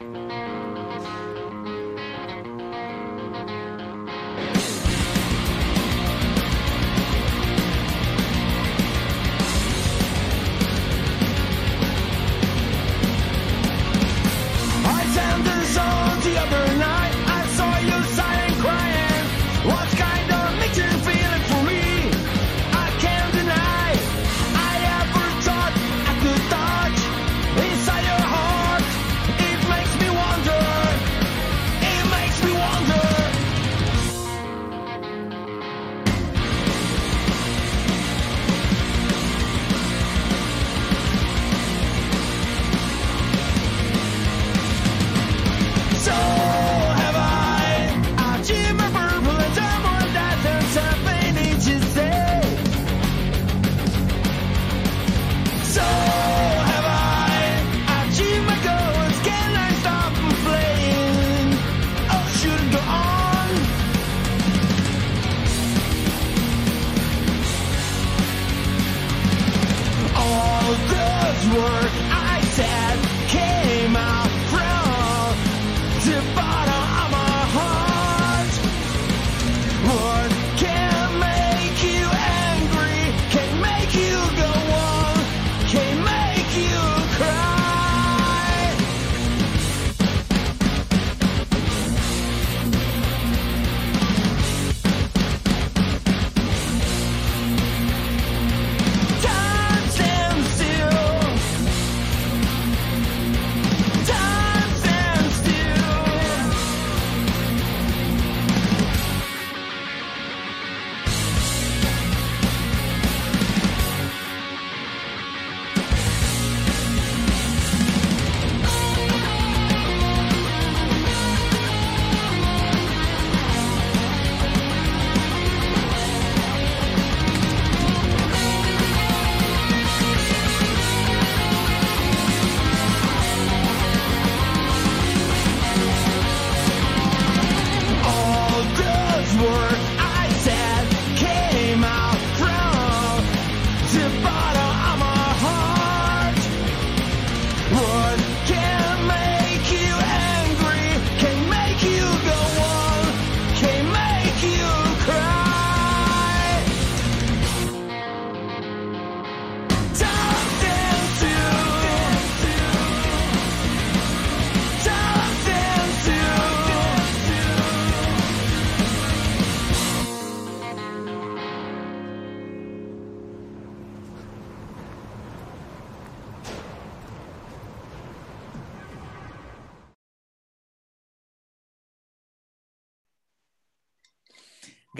Música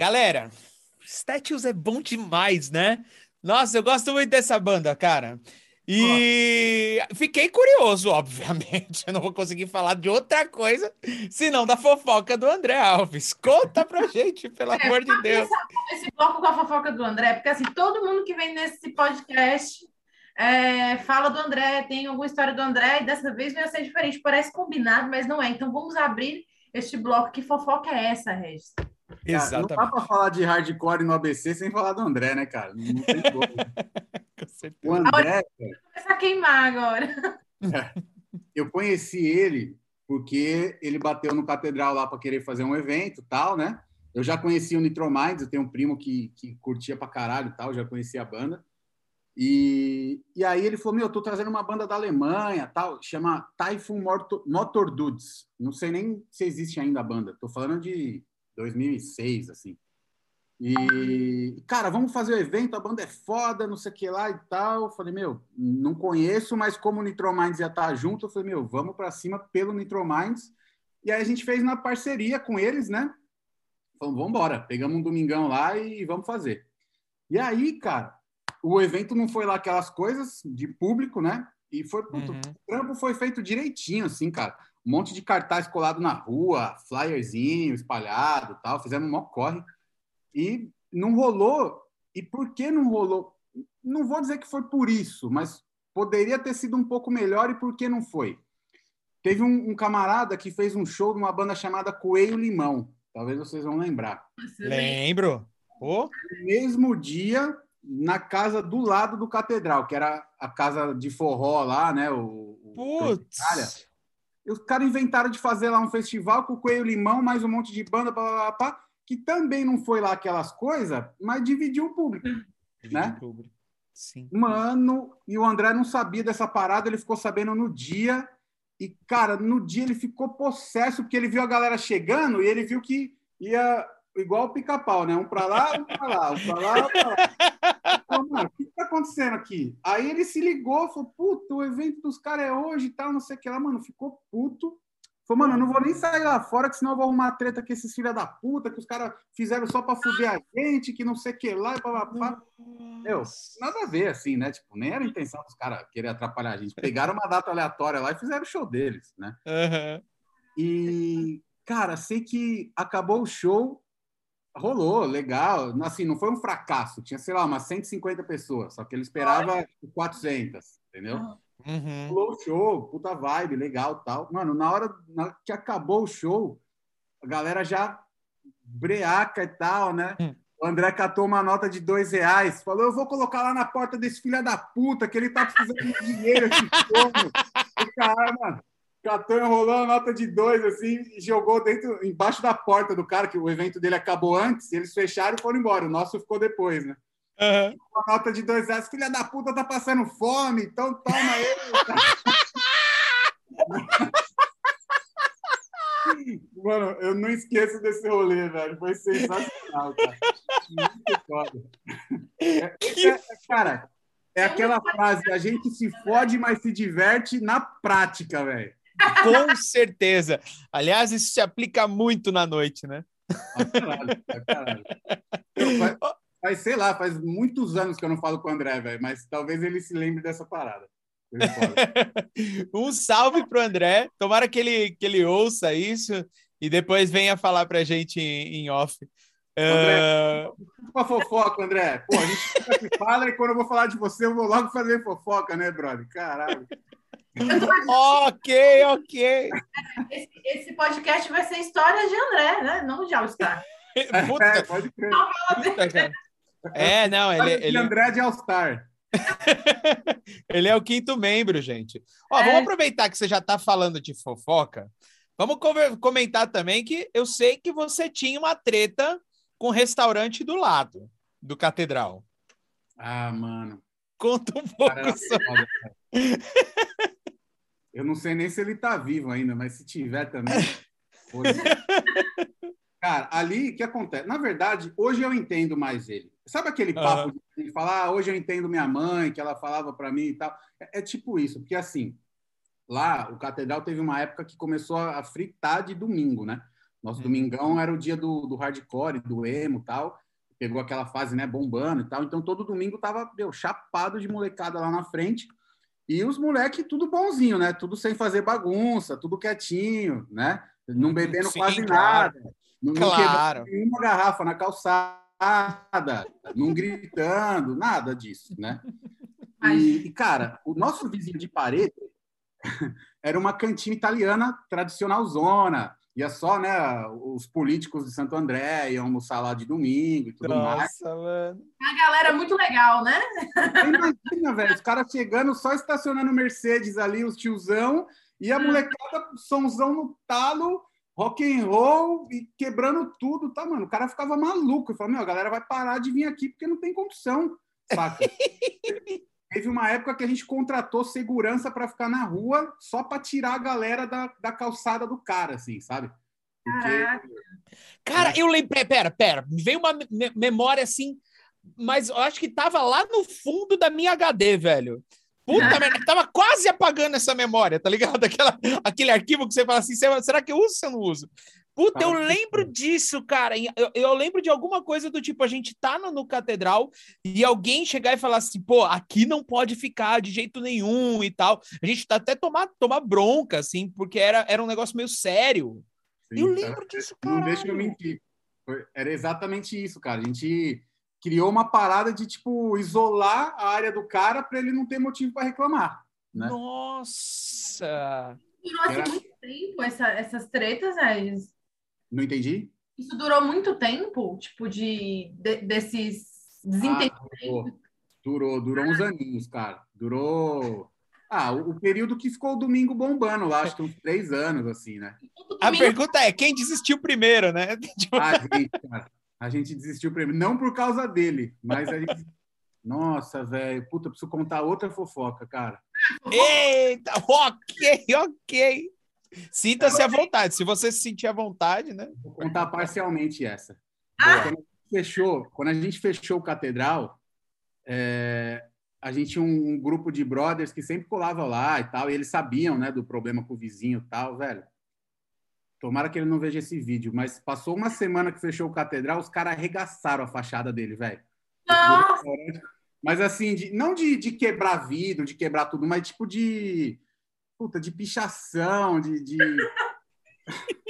Galera, Statues é bom demais, né? Nossa, eu gosto muito dessa banda, cara. E fiquei curioso, obviamente. Eu não vou conseguir falar de outra coisa senão da fofoca do André Alves. Conta pra gente, pelo é, amor de Deus. Esse bloco com a fofoca do André, porque assim, todo mundo que vem nesse podcast é, fala do André, tem alguma história do André, e dessa vez vai ser diferente. Parece combinado, mas não é. Então vamos abrir este bloco. Que fofoca é essa, Regis? Exatamente. Não dá para falar de hardcore no ABC sem falar do André, né, cara? Não tem como. o André. Começa a queimar agora. É, eu conheci ele porque ele bateu no Catedral lá para querer fazer um evento tal, né? Eu já conheci o Nitrominds, eu tenho um primo que, que curtia pra caralho tal, já conhecia a banda. E, e aí ele falou: Meu, eu tô trazendo uma banda da Alemanha, tal, chama Typhoon Motor, Motor Dudes. Não sei nem se existe ainda a banda, tô falando de 2006, assim. E, cara, vamos fazer o evento, a banda é foda, não sei o que lá e tal. Eu falei, meu, não conheço, mas como o Nitrominds ia estar junto, eu falei, meu, vamos para cima pelo Nitrominds. E aí a gente fez uma parceria com eles, né? Falamos, vamos embora. Pegamos um domingão lá e vamos fazer. E aí, cara, o evento não foi lá aquelas coisas de público, né? E foi, uhum. o trampo foi feito direitinho, assim, cara um monte de cartaz colado na rua, flyerzinho espalhado tal, fizemos um corre. E não rolou. E por que não rolou? Não vou dizer que foi por isso, mas poderia ter sido um pouco melhor e por que não foi? Teve um, um camarada que fez um show de uma banda chamada Coelho Limão. Talvez vocês vão lembrar. Lembro. Oh. No mesmo dia, na casa do lado do Catedral, que era a casa de forró lá, né? O, Putz! Os caras inventaram de fazer lá um festival com o Coelho Limão, mais um monte de banda, blá, blá, blá, que também não foi lá aquelas coisas, mas dividiu o público. Dividiu né? o público. Sim. Mano, e o André não sabia dessa parada, ele ficou sabendo no dia. E, cara, no dia ele ficou possesso, porque ele viu a galera chegando e ele viu que ia igual o pica-pau, né? Um para lá, um para lá, um para lá, um para lá. Então, mano, o que está acontecendo aqui? Aí ele se ligou, falou, puto, o evento dos caras é hoje e tal, não sei o que lá, mano, ficou puto. Falou, mano, eu não vou nem sair lá fora, que senão eu vou arrumar treta com esses filha da puta, que os caras fizeram só para fuder a gente, que não sei o que lá, e blá, Meu, nada a ver, assim, né? Tipo, nem era a intenção dos caras querer atrapalhar a gente. Pegaram uma data aleatória lá e fizeram o show deles, né? Uhum. E, cara, sei que acabou o show, Rolou, legal. Assim, não foi um fracasso. Tinha, sei lá, umas 150 pessoas. Só que ele esperava 400, entendeu? Uhum. Rolou o show, puta vibe, legal tal. Mano, na hora que acabou o show, a galera já breaca e tal, né? Hum. O André catou uma nota de dois reais, falou: Eu vou colocar lá na porta desse filho da puta, que ele tá precisando de dinheiro. Esse o cara, mano, catou, enrolou a nota de dois, assim, e jogou dentro, embaixo da porta do cara, que o evento dele acabou antes, e eles fecharam e foram embora. O nosso ficou depois, né? Uhum. A nota de dois reais, filha da puta tá passando fome, então toma ele. Mano, eu não esqueço desse rolê, velho. Foi sensacional, cara. Muito foda. É, é, cara, é aquela frase: a gente se fode, mas se diverte na prática, velho. Com certeza. Aliás, isso se aplica muito na noite, né? Ah, caralho, caralho. Faz, faz, sei lá, faz muitos anos que eu não falo com o André, velho, mas talvez ele se lembre dessa parada. um salve pro André. Tomara que ele, que ele ouça isso e depois venha falar pra gente em, em off. André, uh... fofoca, André. Pô, a gente fala e quando eu vou falar de você, eu vou logo fazer fofoca, né, brother? Caralho ok, ok. Esse, esse, podcast vai ser história de André, né? Não de All-Star. Puta, é, pode crer. Puta, É, não, ele. ele... André de All-Star. ele é o quinto membro, gente. Ó, é. vamos aproveitar que você já está falando de fofoca. Vamos comentar também que eu sei que você tinha uma treta com o restaurante do lado do Catedral. Ah, mano. Conta um pouco Caramba, sobre. Eu não sei nem se ele está vivo ainda, mas se tiver também. Cara, ali o que acontece? Na verdade, hoje eu entendo mais ele. Sabe aquele papo uhum. de falar, ah, hoje eu entendo minha mãe, que ela falava para mim e tal? É, é, tipo isso, porque assim, lá o Catedral teve uma época que começou a fritar de domingo, né? Nosso uhum. domingão era o dia do, do hardcore, do emo tal. Pegou aquela fase, né, bombando e tal. Então, todo domingo tava, meu, chapado de molecada lá na frente. E os moleques tudo bonzinho, né? Tudo sem fazer bagunça, tudo quietinho, né? Não bebendo Sim, quase claro. nada. Não, claro. não nenhuma garrafa na calçada, não gritando, nada disso, né? E, e, cara, o nosso vizinho de parede era uma cantina italiana tradicional zona. Ia só, né, os políticos de Santo André iam almoçar lá de domingo e tudo Nossa, mais. Mano. A galera muito legal, né? Imagina, velho, os caras chegando, só estacionando Mercedes ali, os tiozão, e a hum. molecada, somzão no talo, rock and roll e quebrando tudo, tá, mano? O cara ficava maluco. Eu falei, meu, a galera vai parar de vir aqui porque não tem condição, saca? Teve uma época que a gente contratou segurança para ficar na rua só para tirar a galera da, da calçada do cara, assim, sabe? Porque... Cara, eu lembrei. Pera, pera. Veio uma memória assim, mas eu acho que tava lá no fundo da minha HD, velho. Puta merda, tava quase apagando essa memória, tá ligado? Aquela, aquele arquivo que você fala assim: será que eu uso ou eu não uso? Puta, eu lembro disso, cara. Eu, eu, lembro de alguma coisa do tipo: a gente tá no, no, catedral e alguém chegar e falar assim, pô, aqui não pode ficar de jeito nenhum e tal. A gente tá até tomar, tomar bronca, assim, porque era, era um negócio meio sério. Sim, eu lembro cara, disso, cara. Não deixa eu mentir. Era exatamente isso, cara. A gente criou uma parada de, tipo, isolar a área do cara para ele não ter motivo para reclamar. Né? Nossa! Durou assim, muito tempo essa, essas tretas? Não entendi? Isso durou muito tempo, tipo, de, de desses desentendimentos? Ah, durou, durou, durou uns aninhos, cara. Durou. Ah, o, o, período que ficou o domingo bombando lá, acho que uns três anos, assim, né? A pergunta é: quem desistiu primeiro, né? Tipo, a gente, cara. A gente desistiu primeiro. Não por causa dele, mas a gente. Nossa, velho. Puta, preciso contar outra fofoca, cara. Eita, ok, ok. Sinta-se à vontade. Se você se sentir à vontade, né? Vou contar parcialmente essa. Ah. Quando, a fechou, quando a gente fechou o Catedral, é, a gente tinha um, um, grupo de brothers que sempre colava lá e tal, e eles sabiam, né, do problema com o vizinho e tal, velho. Tomara que ele não veja esse vídeo, mas passou uma semana que fechou o Catedral, os caras arregaçaram a fachada dele, velho. Mas assim, de, não de, de quebrar vidro, de quebrar tudo, mas tipo de puta, de pichação, de. de...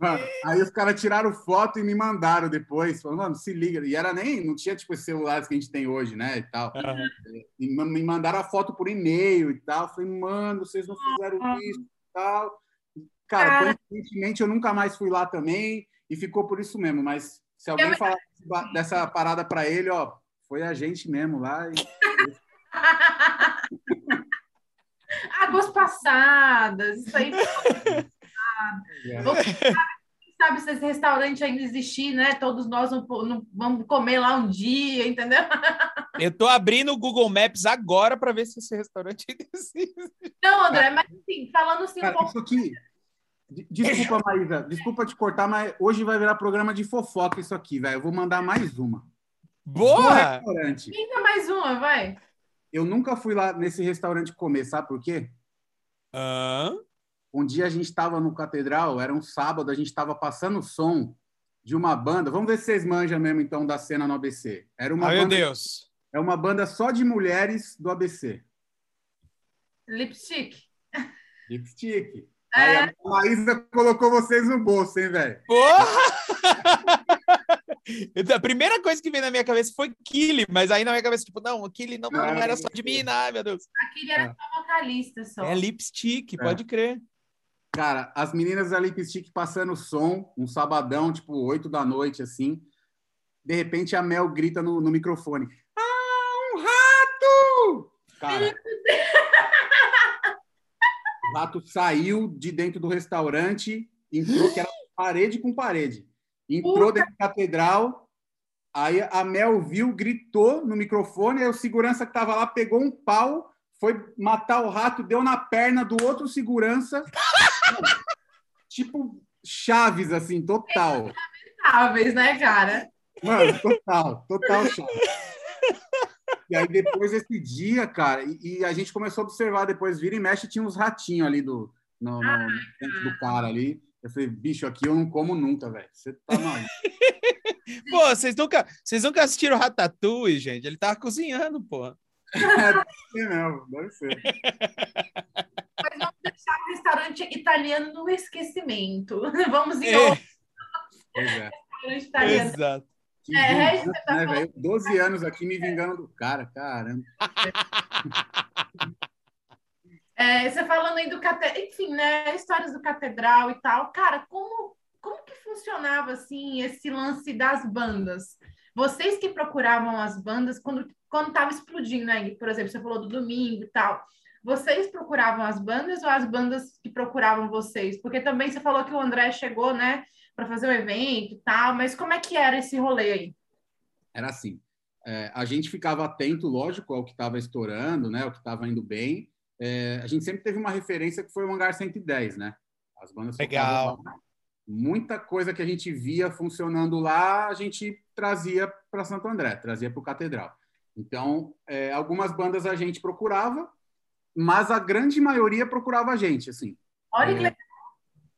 Mano, aí os caras tiraram foto e me mandaram depois. Falando, mano, se liga. E era nem, não tinha tipo os celulares que a gente tem hoje, né? E tal. Uhum. E me mandaram a foto por e-mail e tal. Eu falei, mano, vocês não fizeram isso e tal. Cara, coincidentemente eu nunca mais fui lá também e ficou por isso mesmo. Mas se alguém falar dessa parada para ele, ó, foi a gente mesmo lá. E... Águas passadas, isso aí. sabe se esse restaurante ainda existir, né? Todos nós vamos comer lá um dia, entendeu? Eu tô abrindo o Google Maps agora para ver se esse restaurante existe. Não, André, mas assim, falando assim Cara, um pouco. Isso aqui, desculpa, Maísa, desculpa te cortar, mas hoje vai virar programa de fofoca isso aqui, velho. Eu vou mandar mais uma. Boa! restaurante. Ainda mais uma, vai. Eu nunca fui lá nesse restaurante comer, sabe por quê? Uh? Um dia a gente estava no Catedral, era um sábado, a gente estava passando o som de uma banda. Vamos ver se vocês manjam mesmo, então, da cena no ABC. Era uma Ai, banda, meu Deus! É uma banda só de mulheres do ABC. Lipstick. Lipstick. É... Aí a Maísa colocou vocês no bolso, hein, velho? Porra! A primeira coisa que veio na minha cabeça foi Kili, mas aí na minha cabeça, tipo, não, Kili não, não, era só de mina, ai meu Deus. Aquele era é. só vocalista só. É lipstick, é. pode crer. Cara, as meninas da lipstick passando som, um sabadão, tipo, oito da noite, assim. De repente a Mel grita no, no microfone: Ah, um rato! Cara. o rato saiu de dentro do restaurante, entrou, que era parede com parede entrou dentro da catedral. Aí a Mel viu, gritou no microfone, aí o segurança que estava lá pegou um pau, foi matar o rato, deu na perna do outro segurança. tipo Chaves, assim, total. Chaves, né, cara? Mano, total, total Chaves. E aí depois esse dia, cara, e, e, a gente começou a observar depois, vira e mexe, tinha uns ratinhos ali do, no, no, dentro do cara ali. Eu falei, bicho, aqui eu não como nunca, velho. Você tá maluco. pô, vocês nunca, vocês nunca assistiram Ratatouille, gente? Ele tava cozinhando, pô. É, deve ser mesmo, deve ser. Mas vamos deixar o restaurante italiano no esquecimento. Vamos em é. outro. Pois é. Restaurante italiano. Exato. É, vingança, tá né, velho? 12 anos aqui me vingando do cara, caramba. É, você falando aí do catedral, enfim, né? Histórias do catedral e tal. Cara, como, como que funcionava assim esse lance das bandas? Vocês que procuravam as bandas quando quando explodindo, né? Por exemplo, você falou do domingo e tal. Vocês procuravam as bandas ou as bandas que procuravam vocês? Porque também você falou que o André chegou, né, para fazer o evento e tal, mas como é que era esse rolê aí? Era assim. É, a gente ficava atento, lógico, ao que estava estourando, né, ao que estava indo bem, é, a gente sempre teve uma referência que foi o Hangar 110, né? As bandas Legal. Muita coisa que a gente via funcionando lá, a gente trazia para Santo André, trazia para o Catedral. Então, é, algumas bandas a gente procurava, mas a grande maioria procurava a gente, assim. Olha que é, legal.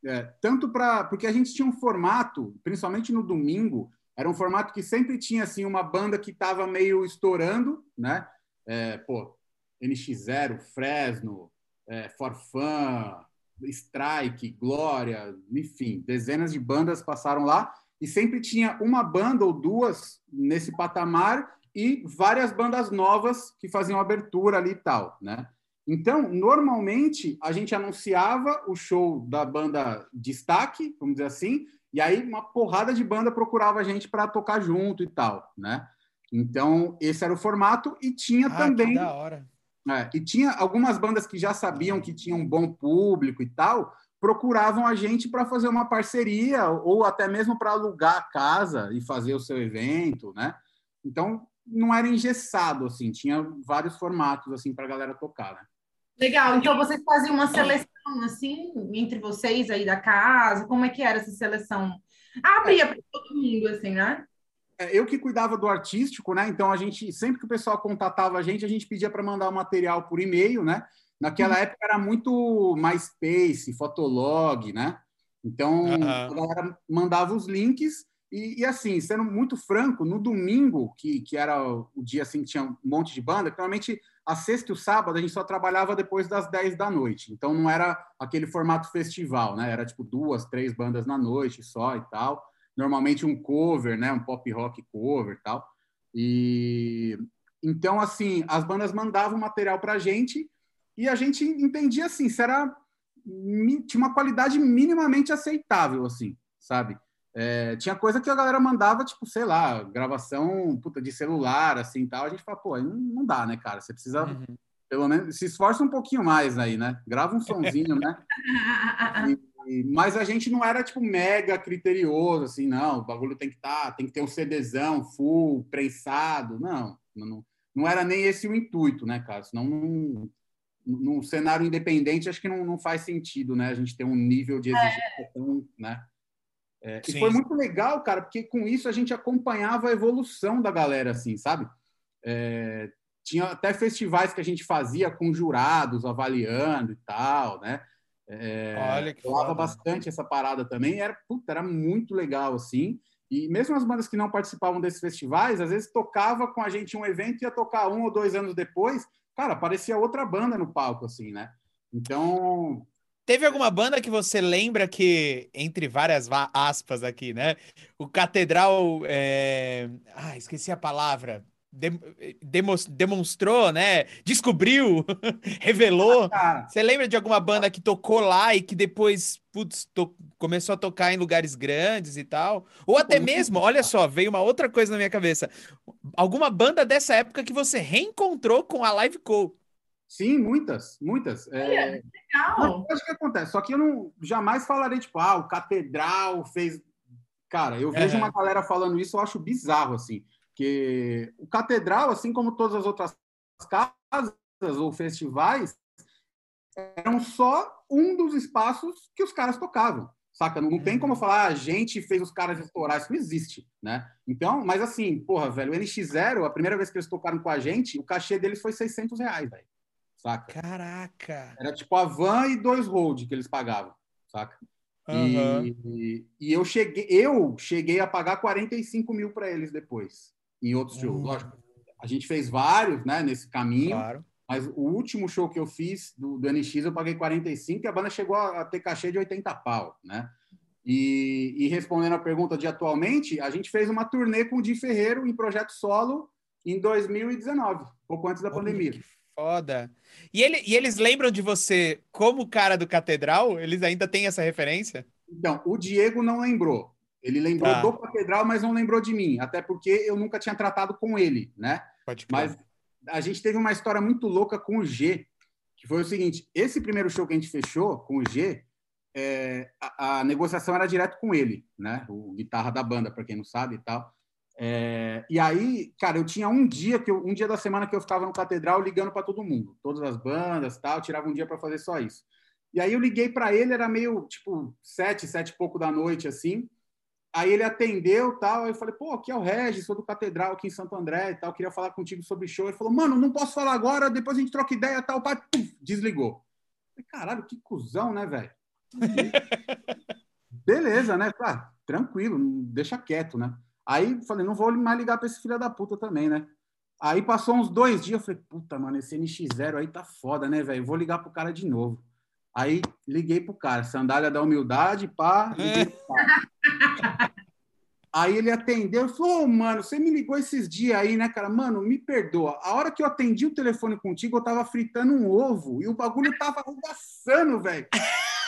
É, tanto para porque a gente tinha um formato, principalmente no domingo, era um formato que sempre tinha assim uma banda que estava meio estourando, né? É, pô, NX0, Fresno, é, Forfan, Strike, Glória, enfim, dezenas de bandas passaram lá e sempre tinha uma banda ou duas nesse patamar e várias bandas novas que faziam abertura ali e tal, né? Então, normalmente a gente anunciava o show da banda destaque, vamos dizer assim, e aí uma porrada de banda procurava a gente para tocar junto e tal, né? Então, esse era o formato e tinha ah, também da hora. É, e tinha algumas bandas que já sabiam que tinham um bom público e tal, procuravam a gente para fazer uma parceria ou até mesmo para alugar a casa e fazer o seu evento, né? Então não era engessado assim, tinha vários formatos assim para a galera tocar, né? Legal. Então vocês faziam uma seleção assim entre vocês aí da casa? Como é que era essa seleção? Abria para todo mundo assim, né? É, eu que cuidava do artístico, né? Então a gente sempre que o pessoal contatava a gente, a gente pedia para mandar o material por e-mail, né? Naquela uhum. época era muito MySpace, Fotolog, né? Então uhum. a galera mandava os links e, e, assim, sendo muito franco, no domingo, que, que era o dia assim que tinha um monte de banda, normalmente a sexta e o sábado a gente só trabalhava depois das 10 da noite. Então não era aquele formato festival, né? Era tipo duas, três bandas na noite só e tal normalmente um cover, né, um pop rock cover e tal. E então assim, as bandas mandavam material para a gente e a gente entendia assim, se era tinha uma qualidade minimamente aceitável assim, sabe? É, tinha coisa que a galera mandava, tipo, sei lá, gravação puta, de celular, assim, tal. A gente fala, pô, não, não dá, né, cara? Você precisa, uhum. pelo menos, se esforça um pouquinho mais aí, né? Grava um sonzinho, né? E, mas a gente não era tipo mega criterioso, assim, não, o bagulho tem que estar, tá, tem que ter um CDzão full, prensado, não, não, não era nem esse o intuito, né, cara? Senão, num, num cenário independente, acho que não, não faz sentido, né? A gente ter um nível de exigência é. tão, né? É, e foi muito legal, cara, porque com isso a gente acompanhava a evolução da galera, assim, sabe? É, tinha até festivais que a gente fazia com jurados avaliando e tal, né? É, Olha que falava bastante essa parada também. Era, puta, era muito legal, assim. E mesmo as bandas que não participavam desses festivais, às vezes tocava com a gente um evento e ia tocar um ou dois anos depois, cara, aparecia outra banda no palco, assim, né? Então. Teve alguma banda que você lembra que, entre várias aspas aqui, né? O Catedral. É... Ah, esqueci a palavra demonstrou, né? Descobriu, revelou. Ah, Você lembra de alguma banda que tocou lá e que depois putz, to... começou a tocar em lugares grandes e tal? Ou até mesmo, olha só, veio uma outra coisa na minha cabeça. Alguma banda dessa época que você reencontrou com a Live Co. Sim, muitas, muitas. É, legal. Mas, que acontece, só que eu não jamais falarei, tipo, ah, o Catedral fez. Cara, eu vejo é. uma galera falando isso, eu acho bizarro, assim. Porque o Catedral, assim como todas as outras casas ou festivais, eram só um dos espaços que os caras tocavam, saca? Não, não tem como uhum. falar, ah, a gente fez os caras estourar, isso não existe, né? Então, mas assim, porra, velho, o NX0, a primeira vez que eles tocaram com a gente, o cachê deles foi 600 reais, velho, saca? Caraca! Era tipo a van e dois hold que eles pagavam, saca? Uhum. E, e, eu cheguei, eu cheguei a pagar 45 mil para eles depois, em outros shows. Lógico, a gente fez vários, né, nesse caminho. Claro. Mas o último show que eu fiz do, do NX eu paguei 45 e a banda chegou a, a ter cachê de 80 pau, né? E, e, respondendo a pergunta de atualmente, a gente fez uma turnê com o Di Ferreiro em projeto solo em 2019, pouco antes da pandemia. Que foda. E, ele, e eles lembram de você como cara do Catedral? Eles ainda têm essa referência? Então, o Diego não lembrou. Ele lembrou ah. do Catedral, mas não lembrou de mim, até porque eu nunca tinha tratado com ele, né? Pode mas a gente teve uma história muito louca com o G, que foi o seguinte: esse primeiro show que a gente fechou com o G, é, a, a, negociação era direto com ele, né? O guitarra da banda, para quem não sabe e tal. É, e aí, cara, eu tinha um dia que eu, um dia da semana que eu ficava no Catedral ligando para todo mundo, todas as bandas, tal, tirava um dia para fazer só isso. E aí eu liguei para ele, era meio tipo sete, sete e pouco da noite assim. Aí ele atendeu tal, aí eu falei, pô, aqui é o Regis, sou do Catedral aqui em Santo André e tal, queria falar contigo sobre show. Ele falou, mano, não posso falar agora, depois a gente troca ideia tal, pai, puf, desligou. falei, caralho, que cuzão, né, velho? Beleza, né? Ah, tranquilo, deixa quieto, né? Aí falei, não vou mais ligar para esse filho da puta também, né? Aí passou uns dois dias, eu falei, puta, mano, esse NX0 aí tá foda, né, velho? Vou ligar pro cara de novo. Aí liguei pro cara, sandália da humildade, pá, liguei pro cara. Aí ele atendeu e falou: oh, mano, você me ligou esses dias aí, né, cara? Mano, me perdoa. A hora que eu atendi o telefone contigo, eu tava fritando um ovo e o bagulho tava arregaçando, velho.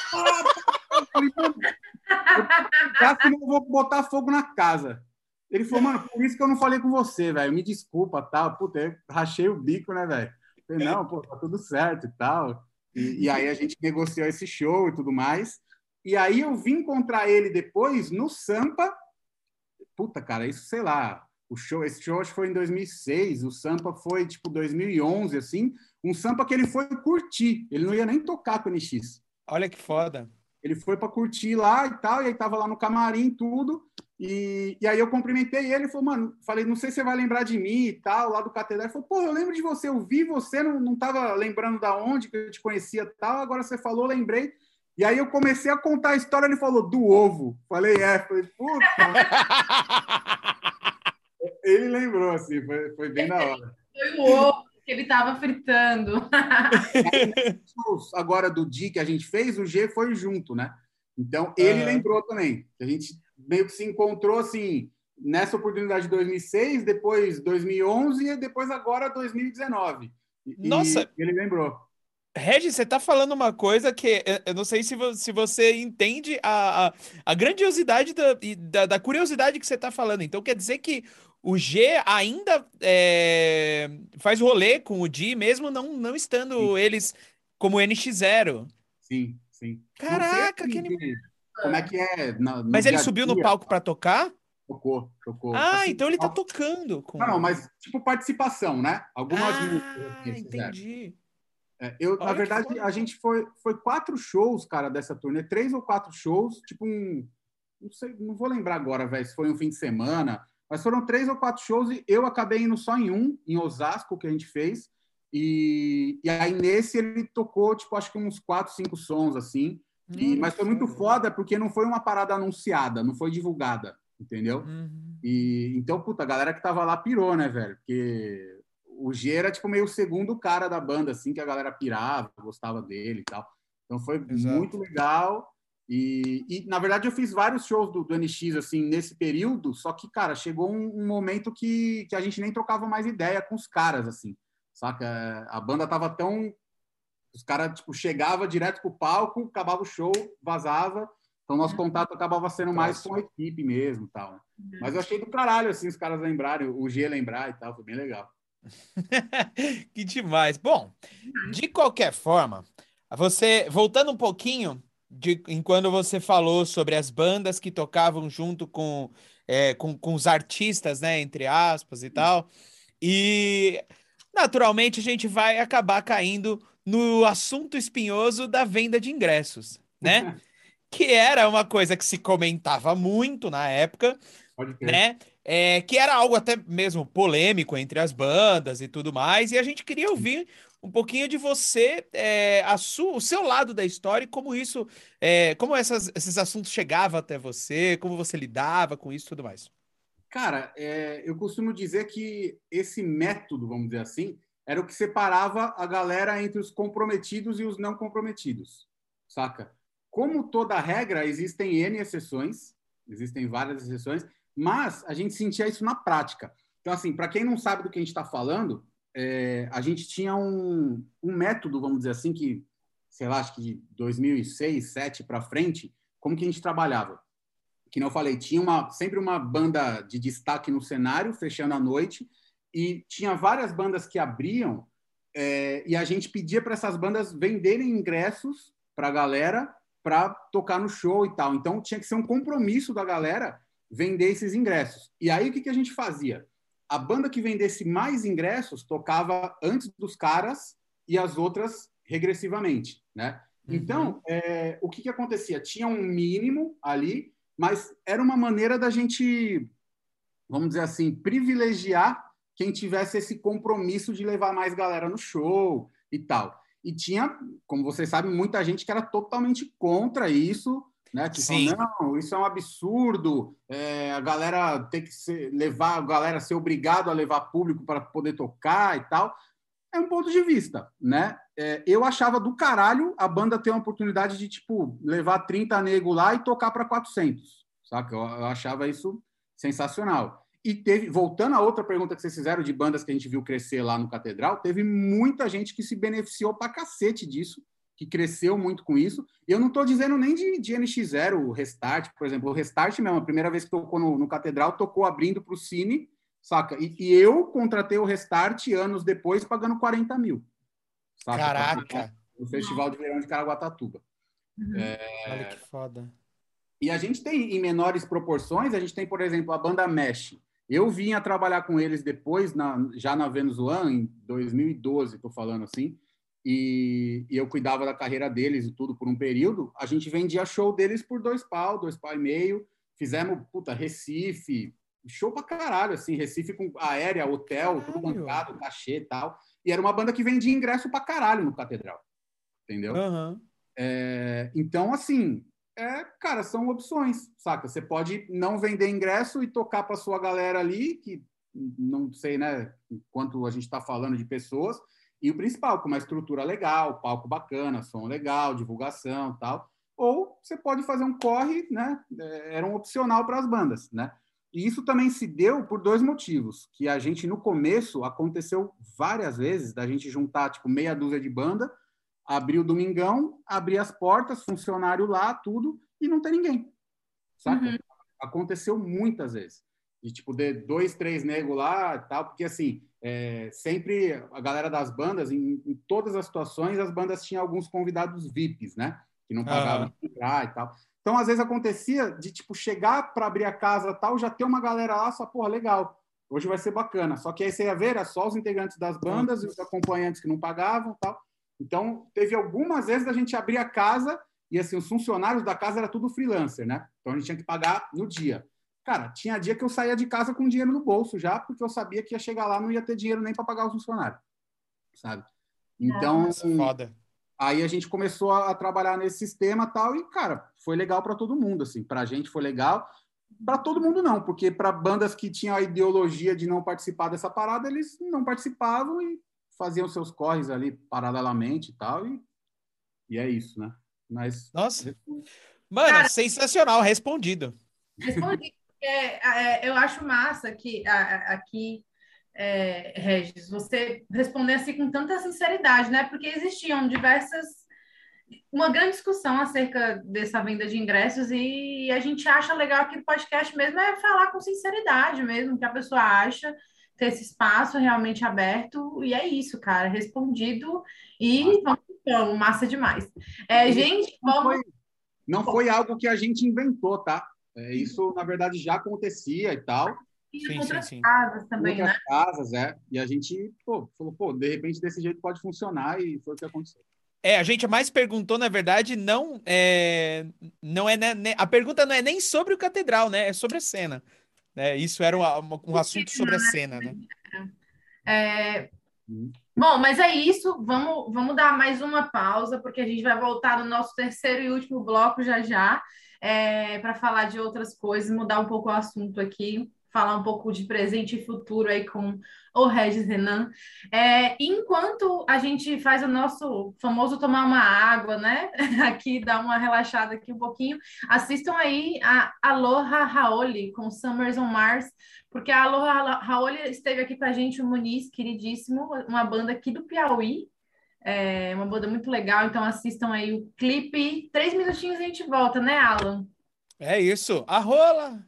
Ah, eu vou botar fogo na casa. Ele falou, mano, por isso que eu não falei com você, velho. Me desculpa, tal. Puta, eu rachei o bico, né, velho? Falei, não, pô, tá tudo certo e tal. E, e, aí a gente negociou esse show e tudo mais. E aí eu vim encontrar ele depois no Sampa. Puta, cara, isso sei lá. O show, esse show acho que foi em 2006. O Sampa foi tipo 2011, assim. Um Sampa que ele foi curtir. Ele não ia nem tocar com o NX. Olha que foda. Ele foi para curtir lá e tal. E aí tava lá no camarim tudo. E, e aí eu cumprimentei ele, falou, mano, falei, não sei se você vai lembrar de mim e tal, lá do Catedral. Ele falou, pô, eu lembro de você, eu vi você, não, não tava lembrando da onde que eu te conhecia tal, agora você falou, lembrei. E aí eu comecei a contar a história, ele falou, do ovo. Falei, é, falei, puta. ele lembrou, assim, foi, foi bem da hora. Foi o ovo que ele tava fritando. agora do dia que a gente fez, o G foi junto, né? Então ele uhum. lembrou também. A gente meio que se encontrou assim nessa oportunidade de 2006, depois 2011 e depois agora 2019. E, Nossa! E ele lembrou. Regis, você está falando uma coisa que eu não sei se, se você entende a, a, a grandiosidade da, da, da, curiosidade que você está falando. Então, quer dizer que o G ainda é, faz rolê com o Di, mesmo não, não estando sim. eles como NX0. Sim, sim. Caraca, que animal. Como é que é? No mas ele subiu no palco para tocar? Tocou, tocou. Ah, assim, então ele tá tocando. Com... Não, não, mas tipo participação, né? Algumas ah, músicas. Entendi. É, eu, na verdade, a gente foi, foi quatro shows, cara, dessa turnê, três ou quatro shows, tipo um. Não sei, não vou lembrar agora, velho, se foi um fim de semana, mas foram três ou quatro shows e eu acabei indo só em um, em Osasco, que a gente fez. E, e aí nesse ele tocou, tipo, acho que uns quatro, cinco sons, assim. E, mas foi muito foda porque não foi uma parada anunciada, não foi divulgada, entendeu? Uhum. E então, puta, a galera que tava lá pirou, né, velho? Porque o G era tipo meio o segundo cara da banda, assim, que a galera pirava, gostava dele e tal. Então foi Exato. muito legal. E, e, na verdade eu fiz vários shows do, do, NX assim nesse período, só que cara chegou um, um, momento que, que a gente nem trocava mais ideia com os caras assim, saca? A banda tava tão os caras, tipo, chegava direto pro palco, acabava o show, vazava. Então, nosso uhum. contato acabava sendo mais com a equipe mesmo tal. Né? Mas eu achei do caralho, assim, os caras lembrarem, o G lembrar e tal, foi bem legal. que demais. Bom, de qualquer forma, você, voltando um pouquinho de enquanto você falou sobre as bandas que tocavam junto com, é, com, com os artistas, né, entre aspas e tal, e naturalmente a gente vai acabar caindo no assunto espinhoso da venda de ingressos, né? que era uma coisa que se comentava muito na época, né? é, que era algo até mesmo polêmico entre as bandas e tudo mais, e a gente queria ouvir um pouquinho de você, é, a o seu lado da história e como isso, é, como essas, esses assuntos chegavam até você, como você lidava com isso e tudo mais. Cara, é, eu costumo dizer que esse método, vamos dizer assim, era o que separava a galera entre os comprometidos e os não comprometidos, saca? Como toda regra, existem N exceções, existem várias exceções, mas a gente sentia isso na prática. Então, assim, para quem não sabe do que a gente está falando, é, a gente tinha um, um método, vamos dizer assim, que, sei lá, acho que de 2006, 2007 para frente, como que a gente trabalhava? Que não falei, tinha uma, sempre uma banda de destaque no cenário, fechando a noite, e tinha várias bandas que abriam, é, e a gente pedia para essas bandas venderem ingressos para a galera para tocar no show e tal. Então tinha que ser um compromisso da galera vender esses ingressos. E aí o que, que a gente fazia? A banda que vendesse mais ingressos tocava antes dos caras e as outras regressivamente, né? Uhum. Então, é, o que, que acontecia? Tinha um mínimo ali, mas era uma maneira da gente, vamos dizer assim, privilegiar quem tivesse esse compromisso de levar mais galera no show e tal. E tinha, como vocês sabem, muita gente que era totalmente contra isso, né? Que Sim. Não, isso é um absurdo. É, a galera tem que ser, levar, a galera ser obrigado a levar público para poder tocar e tal. É um ponto de vista, né? É, eu achava do caralho a banda ter uma oportunidade de, tipo, levar 30 nego lá e tocar para 400, saca? Eu, eu achava isso sensacional. E teve, voltando a outra pergunta que vocês fizeram de bandas que a gente viu crescer lá no Catedral, teve muita gente que se beneficiou pra cacete disso que cresceu muito com isso. E eu não estou dizendo nem de, de NX0, o Restart, por exemplo. O Restart mesmo, a primeira vez que tocou no, no Catedral, tocou abrindo para o Cine, saca? E, e, eu contratei o Restart anos depois, pagando 40 mil. Saca? Caraca! No Festival de Verão de Caraguatatuba. Uhum. É... Olha que foda. E a gente tem, em menores proporções, a gente tem, por exemplo, a banda Mesh. Eu vim a trabalhar com eles depois, na, já na Venezuela, em 2012, estou falando assim, e, e, eu cuidava da carreira deles e tudo por um período, a gente vendia show deles por dois pau, dois pau e meio. Fizemos, puta, Recife, show pra caralho, assim, Recife com aérea, hotel, tudo bancado, cachê e tal. E era uma banda que vendia ingresso pra caralho no Catedral. Entendeu? Uhum. É, então, assim, é, cara, são opções, saca? Você pode não vender ingresso e tocar pra sua galera ali, que não sei, né, quanto a gente está falando de pessoas, e o principal, com uma estrutura legal, palco bacana, som legal, divulgação tal. Ou você pode fazer um corre, né? É, era um opcional para as bandas, né? E isso também se deu por dois motivos, que a gente no começo aconteceu várias vezes da gente juntar tipo meia dúzia de banda, abrir o domingão, abrir as portas, funcionário lá, tudo e não tem ninguém. Saca? Uhum. Aconteceu muitas vezes. De tipo de dois, três negros lá, tal, porque assim, é, sempre a galera das bandas, em, em, todas as situações, as bandas tinham alguns convidados VIPs, né? Que não pagavam uhum. entrar e tal. Então, às vezes acontecia de, tipo, chegar para abrir a casa tal, já ter uma galera lá, só, porra, legal, hoje vai ser bacana. Só que aí você ia ver, era só os integrantes das bandas e os acompanhantes que não pagavam tal. Então, teve algumas vezes a gente abrir a casa e, assim, os funcionários da casa era tudo freelancer, né? Então, a gente tinha que pagar no dia. Cara, tinha dia que eu saía de casa com dinheiro no bolso já, porque eu sabia que ia chegar lá não ia ter dinheiro nem para pagar os funcionários, sabe? Então, aí a gente começou a, trabalhar nesse sistema tal e, cara, foi legal para todo mundo, assim. Para a gente foi legal, para todo mundo não, porque para bandas que tinham a ideologia de não participar dessa parada, eles não participavam e faziam seus corres ali paralelamente e tal, e, e é isso, né? Mas. Nossa! Mano, Cara, sensacional, respondido. Respondi. É, é, eu acho massa que aqui, é, Regis, você responder assim com tanta sinceridade, né? Porque existiam diversas. Uma grande discussão acerca dessa venda de ingressos e a gente acha legal que o podcast mesmo é falar com sinceridade mesmo, que a pessoa acha, ter esse espaço realmente aberto, e é isso, cara, respondido e vamos então, massa demais. É, gente, não, vamos... foi, não foi algo que a gente inventou, tá? É, isso, na verdade, já acontecia e tal. E sim, outras sim, sim. casas também, outras né? casas, é. E a gente, pô, falou, pô, de repente desse jeito pode funcionar e foi o que aconteceu. É, a gente mais perguntou, na verdade, não é, não é né, né, a pergunta não é nem sobre o catedral, né? É sobre a cena. Né? Isso era um, um assunto sobre a cena, né? É... Bom, mas é isso. Vamos, vamos dar mais uma pausa, porque a gente vai voltar no nosso terceiro e último bloco já já, é, para falar de outras coisas, mudar um pouco o assunto aqui falar um pouco de presente e futuro aí com o Regis Renan. É, enquanto a gente faz o nosso famoso tomar uma água, né? Aqui, dar uma relaxada aqui um pouquinho, assistam aí a Aloha Raoli com Summers on Mars, porque a Aloha Raoli esteve aqui para a gente, o Muniz, queridíssimo, uma banda aqui do Piauí, é uma banda muito legal, então assistam aí o clipe. Três minutinhos e a gente volta, né, Alan? É isso. A rola!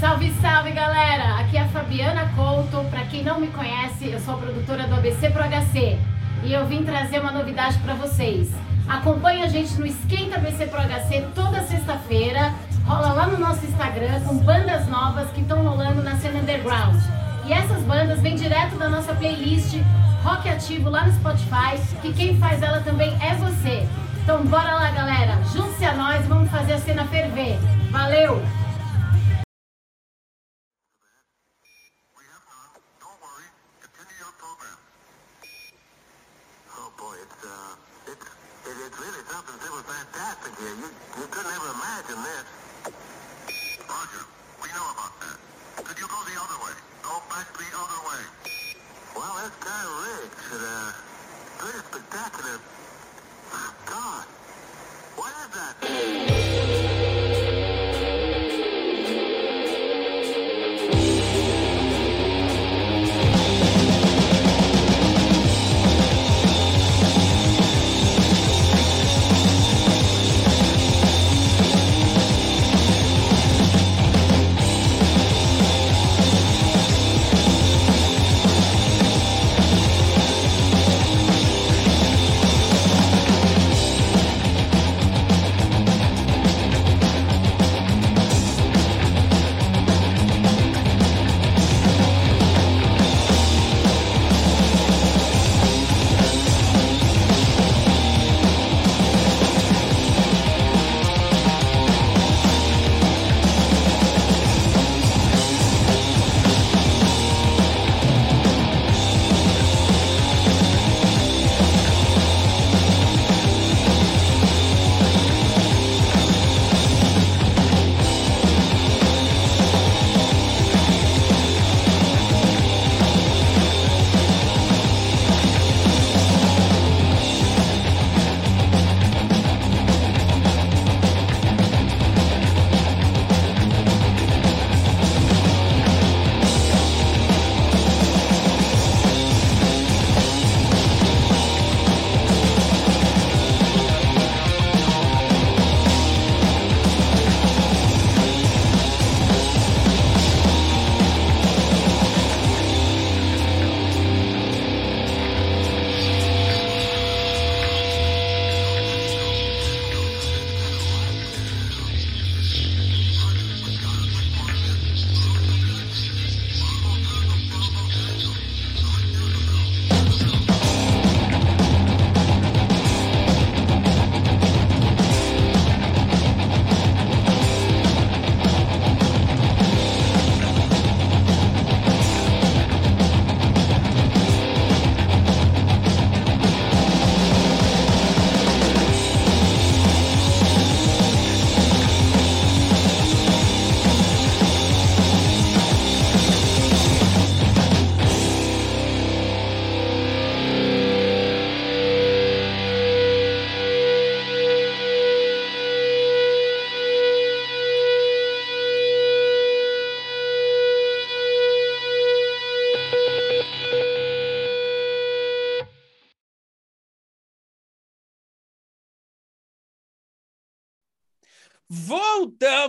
Salve, salve, galera! Aqui é a Fabiana Couto. Para quem não me conhece, eu sou a produtora do ABC Pro HC e eu vim trazer uma novidade para vocês. Acompanhe a gente no Esquenta ABC Pro HC toda sexta-feira. Rola lá no nosso Instagram com bandas novas que estão rolando na cena underground. E essas bandas vêm direto da nossa playlist Rock Ativo lá no Spotify, que quem faz ela também é você. Então bora lá, galera! Junte-se a nós, vamos fazer a cena ferver. Valeu! Here. You, you couldn't ever imagine this. Roger. We know about that. Could you go the other way? Go back the other way. Well, that's kind of rigged. Uh, pretty spectacular. God. What is that?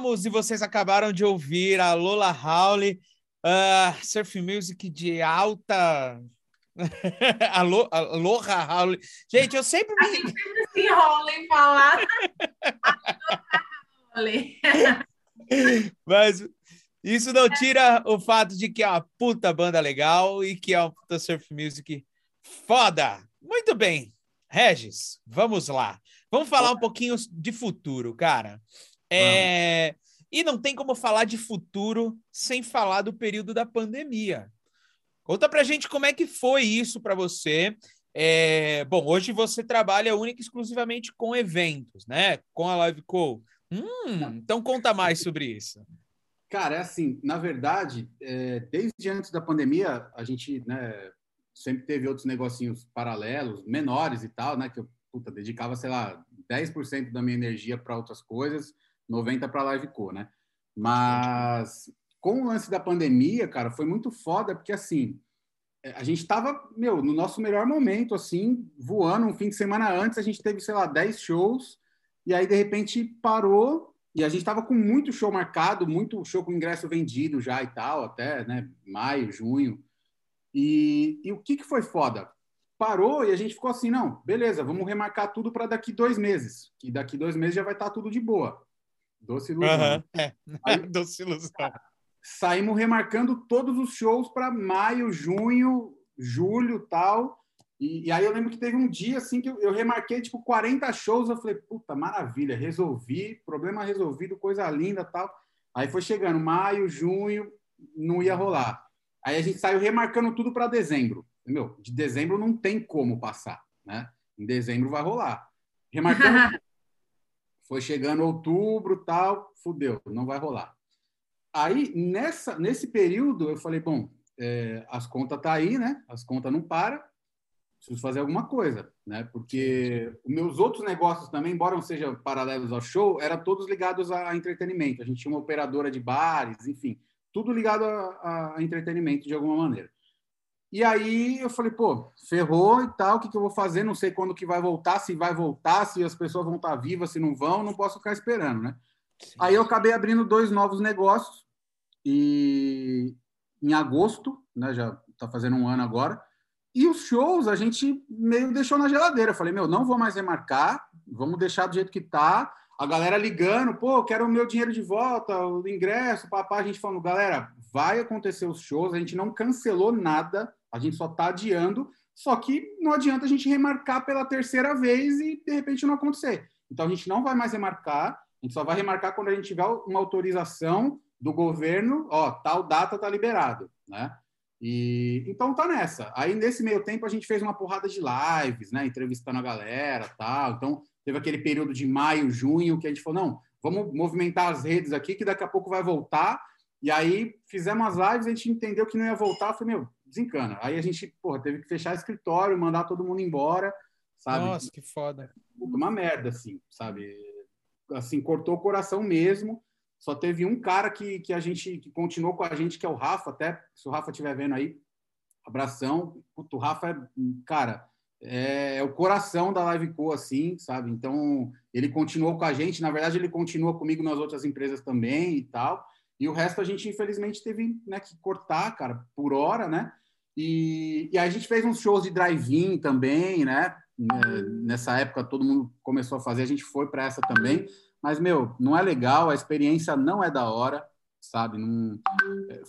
Voltamos e vocês acabaram de ouvir a Lola Howley, uh, surf music de alta. Alo, Aloha Howley. Gente, eu sempre me. A gente sempre se enrola em falar. Mas isso não tira o fato de que é uma puta banda legal e que é uma puta surf music foda. Muito bem. Regis, vamos lá. Vamos falar um pouquinho de futuro, cara. É, E não tem como falar de futuro sem falar do período da pandemia. Conta pra gente como é que foi isso para você. É, bom, hoje você trabalha única e exclusivamente com eventos, né? Com a Live Call. Hum, então conta mais sobre isso. Cara, é assim, na verdade, é, desde antes da pandemia, a gente né, sempre teve outros negocinhos paralelos, menores e tal, né? Que eu puta, dedicava, sei lá, 10% da minha energia para outras coisas, 90% para Live Co, né? Mas com o lance da pandemia, cara, foi muito foda, porque assim, é, a gente estava, meu, no nosso melhor momento, assim, voando. Um fim de semana antes, a gente teve, sei lá, 10 shows, e aí, de repente, parou, e a gente estava com muito show marcado, muito show com ingresso vendido já e tal, até, né, maio, junho. E, e o que, que foi foda? Parou e a gente ficou assim, não, beleza, vamos remarcar tudo para daqui dois meses, que daqui dois meses já vai estar tá tudo de boa. Doce ilusão. Uhum, é. Aí, Doce ilusão. Saímos remarcando todos os shows para maio, junho, julho tal. E, e, aí eu lembro que teve um dia assim que eu, eu, remarquei tipo 40 shows. Eu falei, puta, maravilha, resolvi, problema resolvido, coisa linda tal. Aí foi chegando maio, junho, não ia rolar. Aí a gente saiu remarcando tudo para dezembro. Meu, de dezembro não tem como passar, né? Em dezembro vai rolar. Remarcando. foi chegando outubro, tal, fudeu, não vai rolar. Aí nessa nesse período eu falei, bom, é, as contas tá aí, né? As contas não param. Preciso fazer alguma coisa, né? Porque os meus outros negócios também, embora não sejam paralelos ao show, eram todos ligados a entretenimento. A gente tinha uma operadora de bares, enfim, tudo ligado a, a entretenimento de alguma maneira. E aí eu falei, pô, ferrou e tal, o que, que eu vou fazer? Não sei quando que vai voltar, se vai voltar, se as pessoas vão estar vivas, se não vão, não posso ficar esperando, né? Sim. Aí eu acabei abrindo dois novos negócios e em agosto, né, já está fazendo um ano agora, e os shows a gente meio deixou na geladeira. Eu falei, meu, não vou mais remarcar, vamos deixar do jeito que tá a galera ligando, pô, quero o meu dinheiro de volta, o ingresso, papá, a gente falando, galera, vai acontecer os shows, a gente não cancelou nada, a gente só está adiando, só que não adianta a gente remarcar pela terceira vez e de repente não acontecer. Então a gente não vai mais remarcar, a gente só vai remarcar quando a gente tiver uma autorização do governo, ó, tal data tá liberado, né? E então tá nessa. Aí nesse meio tempo a gente fez uma porrada de lives, né, entrevistando a galera, tal. Então teve aquele período de maio, junho, que a gente falou, não, vamos movimentar as redes aqui, que daqui a pouco vai voltar. E aí fizemos as lives, a gente entendeu que não ia voltar, falei, meu, desencana. Aí a gente, porra, teve que fechar escritório, mandar todo mundo embora, sabe? Nossa, que foda. Uma merda, assim, sabe? Assim, cortou o coração mesmo. Só teve um cara que, que a gente, que continuou com a gente, que é o Rafa, até, se o Rafa estiver vendo aí, abração. Puto, o Rafa é, cara, é, é, o coração da Live Co, assim, sabe? Então, ele continuou com a gente. Na verdade, ele continua comigo nas outras empresas também e tal. E o resto a gente, infelizmente, teve né, que cortar, cara, por hora, né? E, e aí a gente fez uns shows de drive-in também, né? Nessa época todo mundo começou a fazer, a gente foi para essa também. Mas, meu, não é legal, a experiência não é da hora sabe? Não...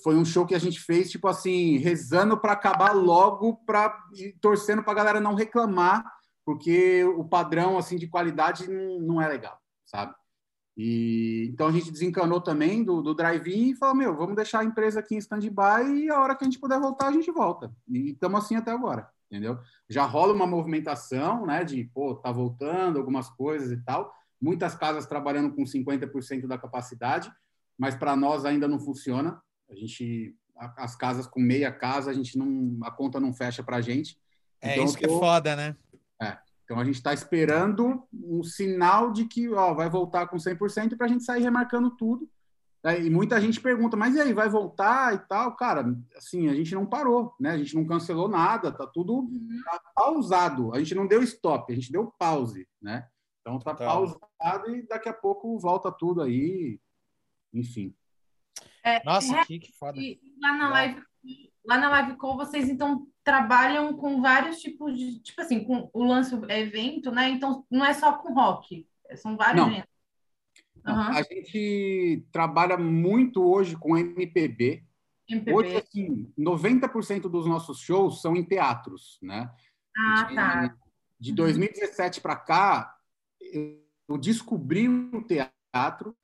Foi um show que a gente fez, tipo assim, rezando para acabar logo, para torcendo para a galera não reclamar, porque o padrão assim de qualidade não é legal, sabe? E então a gente desencanou também do, do drive-in e falou: meu, vamos deixar a empresa aqui em stand-by e a hora que a gente puder voltar, a gente volta. E estamos assim até agora, entendeu? Já rola uma movimentação, né? De pô, tá voltando algumas coisas e tal. Muitas casas trabalhando com 50% da capacidade, mas para nós ainda não funciona. A gente, as casas com meia casa, a gente não, a conta não fecha para a gente. É então, isso que é foda, né? É. Então a gente está esperando um sinal de que ó, vai voltar com 100% para a gente sair remarcando tudo. É, e muita gente pergunta, mas e aí, vai voltar e tal? Cara, assim, a gente não parou, né? A gente não cancelou nada, tá tudo uhum. tá pausado. A gente não deu stop, a gente deu pause, né? Então tá, tá. pausado e daqui a pouco volta tudo aí enfim. É, Nossa, é, que, que foda. Lá na live, lá na live call vocês então trabalham com vários tipos de, tipo assim, com o lance evento, né? Então não é só com rock, são vários não. Uhum. A gente trabalha muito hoje com MPB. MPB. Hoje, assim, 90% dos nossos shows são em teatros, né? Ah, de, tá. De 2017 para cá, eu descobri o teatro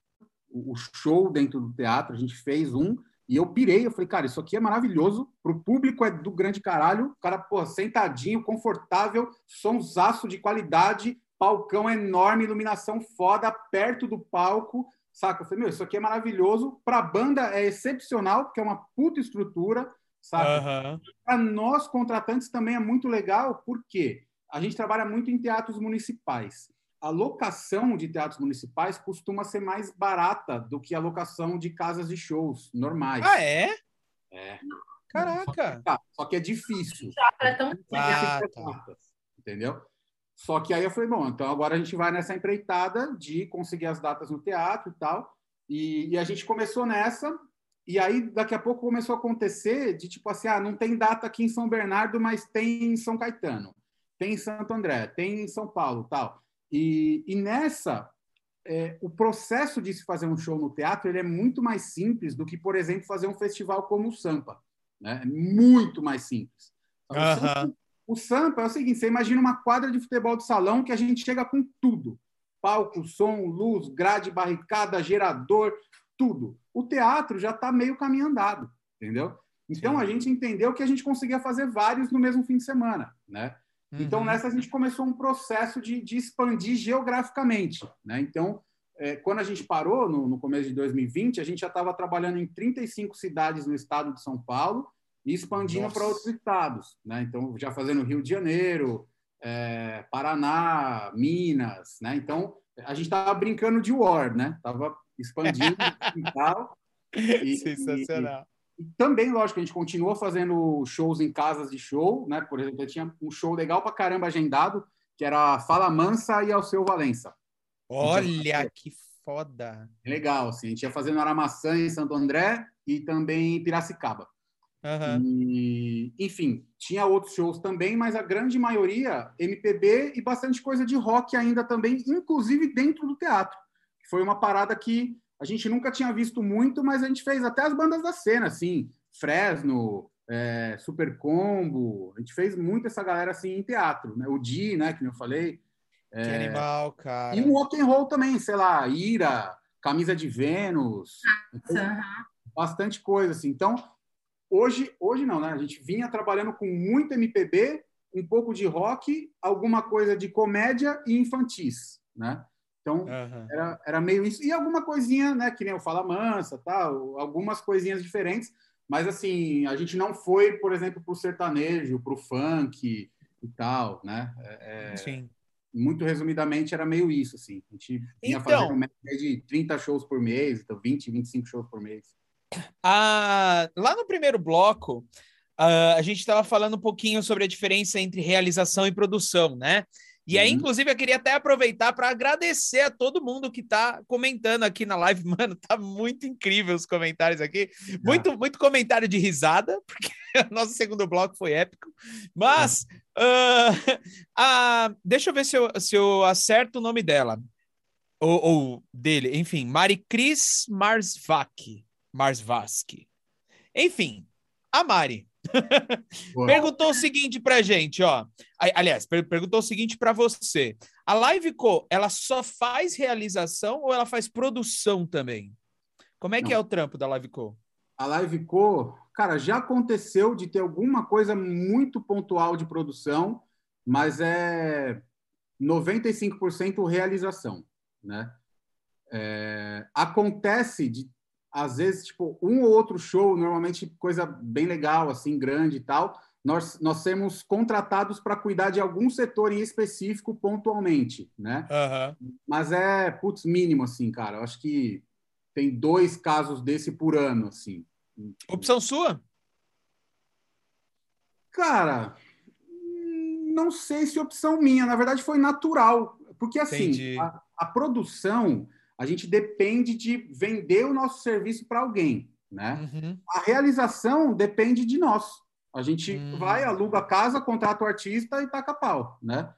o show dentro do teatro, a gente fez um, e eu pirei, eu falei, cara, isso aqui é maravilhoso, pro público é do grande caralho, o cara, pô, sentadinho, confortável, sonsaço de qualidade, palcão enorme, iluminação foda, perto do palco, saca? Eu falei, meu, isso aqui é maravilhoso, pra banda é excepcional, porque é uma puta estrutura, saca? Uhum. Para nós, contratantes, também é muito legal, porque a gente trabalha muito em teatros municipais a locação de teatros municipais costuma ser mais barata do que a locação de casas de shows normais. Ah, é? É. Caraca! Só que, tá, só que é difícil. É tão ah, tá. Entendeu? Só que aí eu falei, bom, então agora a gente vai nessa empreitada de conseguir as datas no teatro e tal. E, e, a gente começou nessa, e aí daqui a pouco começou a acontecer de tipo assim, ah, não tem data aqui em São Bernardo, mas tem em São Caetano, tem em Santo André, tem em São Paulo, tal. E, e nessa, é, o processo de se fazer um show no teatro ele é muito mais simples do que, por exemplo, fazer um festival como o Sampa. Né? É muito mais simples. Então, o, Sampa, o Sampa é o seguinte: você imagina uma quadra de futebol de salão que a gente chega com tudo: palco, som, luz, grade, barricada, gerador, tudo. O teatro já está meio caminho andado, entendeu? Então Sim. a gente entendeu que a gente conseguia fazer vários no mesmo fim de semana, né? Então, uhum. nessa, a gente começou um processo de, de expandir geograficamente. Né? Então, é, quando a gente parou, no, no, começo de 2020, a gente já estava trabalhando em 35 cidades no estado de São Paulo e expandindo para outros estados. Né? Então, já fazendo Rio de Janeiro, é, Paraná, Minas. Né? Então, a gente estava brincando de war, né? Estava expandindo e tal. E, Sensacional. E também, lógico, a gente continua fazendo shows em casas de show, né? Por exemplo, eu tinha um show legal pra caramba agendado, que era Fala Mansa e Alceu Valença. Olha que foda! Legal, assim. A gente ia fazendo Aramaçã em Santo André e também em Piracicaba. Uhum. E, enfim, tinha outros shows também, mas a grande maioria MPB e bastante coisa de rock ainda também, inclusive dentro do teatro. Foi uma parada que a gente nunca tinha visto muito, mas a gente fez até as bandas da cena, assim, Fresno, é, Super Combo, a gente fez muito essa galera assim em teatro, né? O Di, né, que eu falei. É, que animal, cara. E o rock and roll também, sei lá, Ira, Camisa de Vênus, uhum. bastante coisa assim. Então, hoje, hoje não, né? A gente vinha trabalhando com muito MPB, um pouco de rock, alguma coisa de comédia e infantis, né? Então, uhum. era, era meio isso. E alguma coisinha, né, que nem o Fala Mansa, tal, algumas coisinhas diferentes. Mas, assim, a gente não foi, por exemplo, para o sertanejo, para o funk e tal, né? É, é, Sim. Muito resumidamente, era meio isso, assim. A gente ia então, uma média de 30 shows por mês, então 20, 25 shows por mês. Ah, lá no primeiro bloco, uh, a gente estava falando um pouquinho sobre a diferença entre realização e produção, né? E aí, uhum. inclusive, eu queria até aproveitar para agradecer a todo mundo que está comentando aqui na live. Mano, tá muito incrível os comentários aqui. Ah. Muito, muito comentário de risada, porque o nosso segundo bloco foi épico. Mas, uh, uh, deixa eu ver se eu, se eu acerto o nome dela. Ou, ou dele, enfim, Maricris Marsvak. Marsvaski. Enfim, a Mari. Perguntou o seguinte pra gente, ó. Aliás, perguntou o seguinte para você. A Liveco, ela só faz realização ou ela faz produção também? Como é que Não. é o trampo da Liveco? A Liveco, cara, já aconteceu de ter alguma coisa muito pontual de produção, mas é 95% realização, né? É, acontece de às vezes, tipo, um ou outro show, normalmente coisa bem legal, assim, grande e tal, nós, nós temos contratados para cuidar de algum setor em específico pontualmente, né? Uhum. Mas é, putz, mínimo, assim, cara. Eu acho que tem dois casos desse por ano, assim. Opção sua? Cara, não sei se opção minha. Na verdade, foi natural. Porque, assim, a, a produção a gente depende de vender o nosso serviço para alguém, né? Uhum. A realização depende de nós. A gente uhum. vai, aluga a casa, contrata o artista e taca pau, né?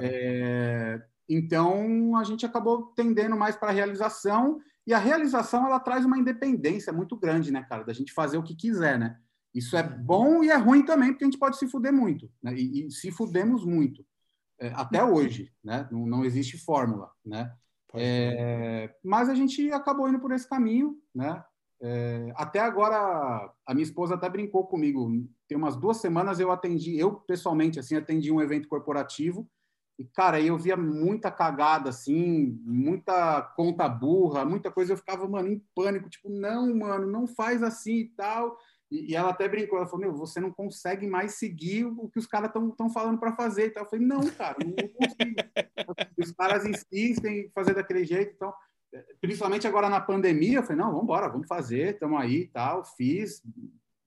É, então, a gente acabou tendendo mais para a realização e a realização, ela traz uma independência muito grande, né, cara? Da gente fazer o que quiser, né? Isso é uhum. bom e é ruim também, porque a gente pode se fuder muito, né? E, e se fudemos muito, é, até uhum. hoje, né? Não, não existe fórmula, né? É, mas a gente acabou indo por esse caminho, né? É, até agora, a minha esposa até brincou comigo. Tem umas duas semanas eu atendi, eu pessoalmente, assim, atendi um evento corporativo e, cara, eu via muita cagada, assim, muita conta burra, muita coisa. Eu ficava, mano, em pânico, tipo, não, mano, não faz assim e tal. E, e ela até brincou, ela falou, meu, você não consegue mais seguir o que os caras estão falando para fazer. Então, eu falei, não, cara, não consigo. os caras insistem em fazer daquele jeito, então principalmente agora na pandemia, eu falei, não, vamos embora, vamos fazer, estamos aí tal, fiz,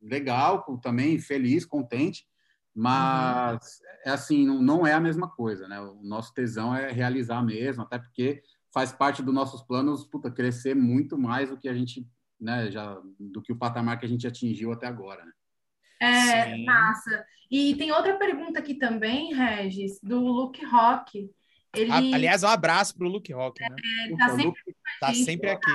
legal, também feliz, contente, mas uhum. é assim, não, não é a mesma coisa, né? O nosso tesão é realizar mesmo, até porque faz parte dos nossos planos, puta, crescer muito mais do que a gente, né, já, do que o patamar que a gente atingiu até agora, né? É, Sim. massa. E tem outra pergunta aqui também, Regis, do Luke Rock. Ele... Aliás, um abraço para o Luke Rock. Né? É, tá, sempre, tá sempre aqui.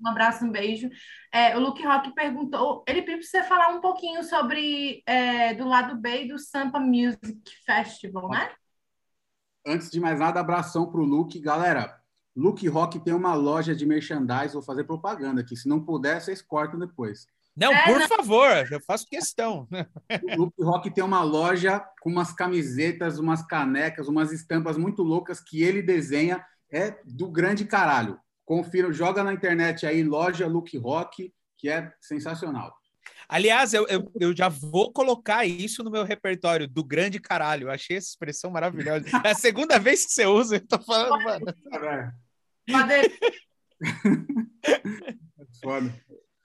Um abraço, um beijo. É, o Luke Rock perguntou, ele pediu para você falar um pouquinho sobre é, do lado B do Sampa Music Festival, né? Antes de mais nada, abração para o Luke. Galera, Luke Rock tem uma loja de merchandise, vou fazer propaganda aqui. Se não puder, vocês cortam depois. Não, é, por não. favor, eu faço questão. O Loop Rock tem uma loja com umas camisetas, umas canecas, umas estampas muito loucas que ele desenha. É do grande caralho. Confira, joga na internet aí, loja Look Rock, que é sensacional. Aliás, eu, eu, eu, já vou colocar isso no meu repertório do grande caralho. Eu achei essa expressão maravilhosa. É a segunda vez que você usa, eu tô falando, mano. É foda.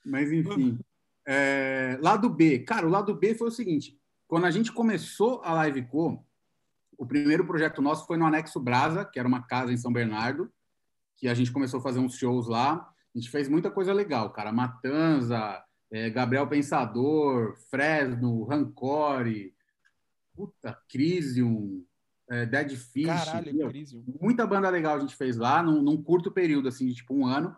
Mas enfim. É, lado B. Cara, o lado B foi o seguinte: quando a gente começou a LiveCo, o primeiro projeto nosso foi no Anexo Brasa, que era uma casa em São Bernardo, que a gente começou a fazer uns shows lá. A gente fez muita coisa legal, cara. Matanza, é, Gabriel Pensador, Fresno, Rancore, puta, Crisium, é, Dead Fish. Caralho, meu. Muita banda legal a gente fez lá, num, num curto período, assim, de tipo um ano.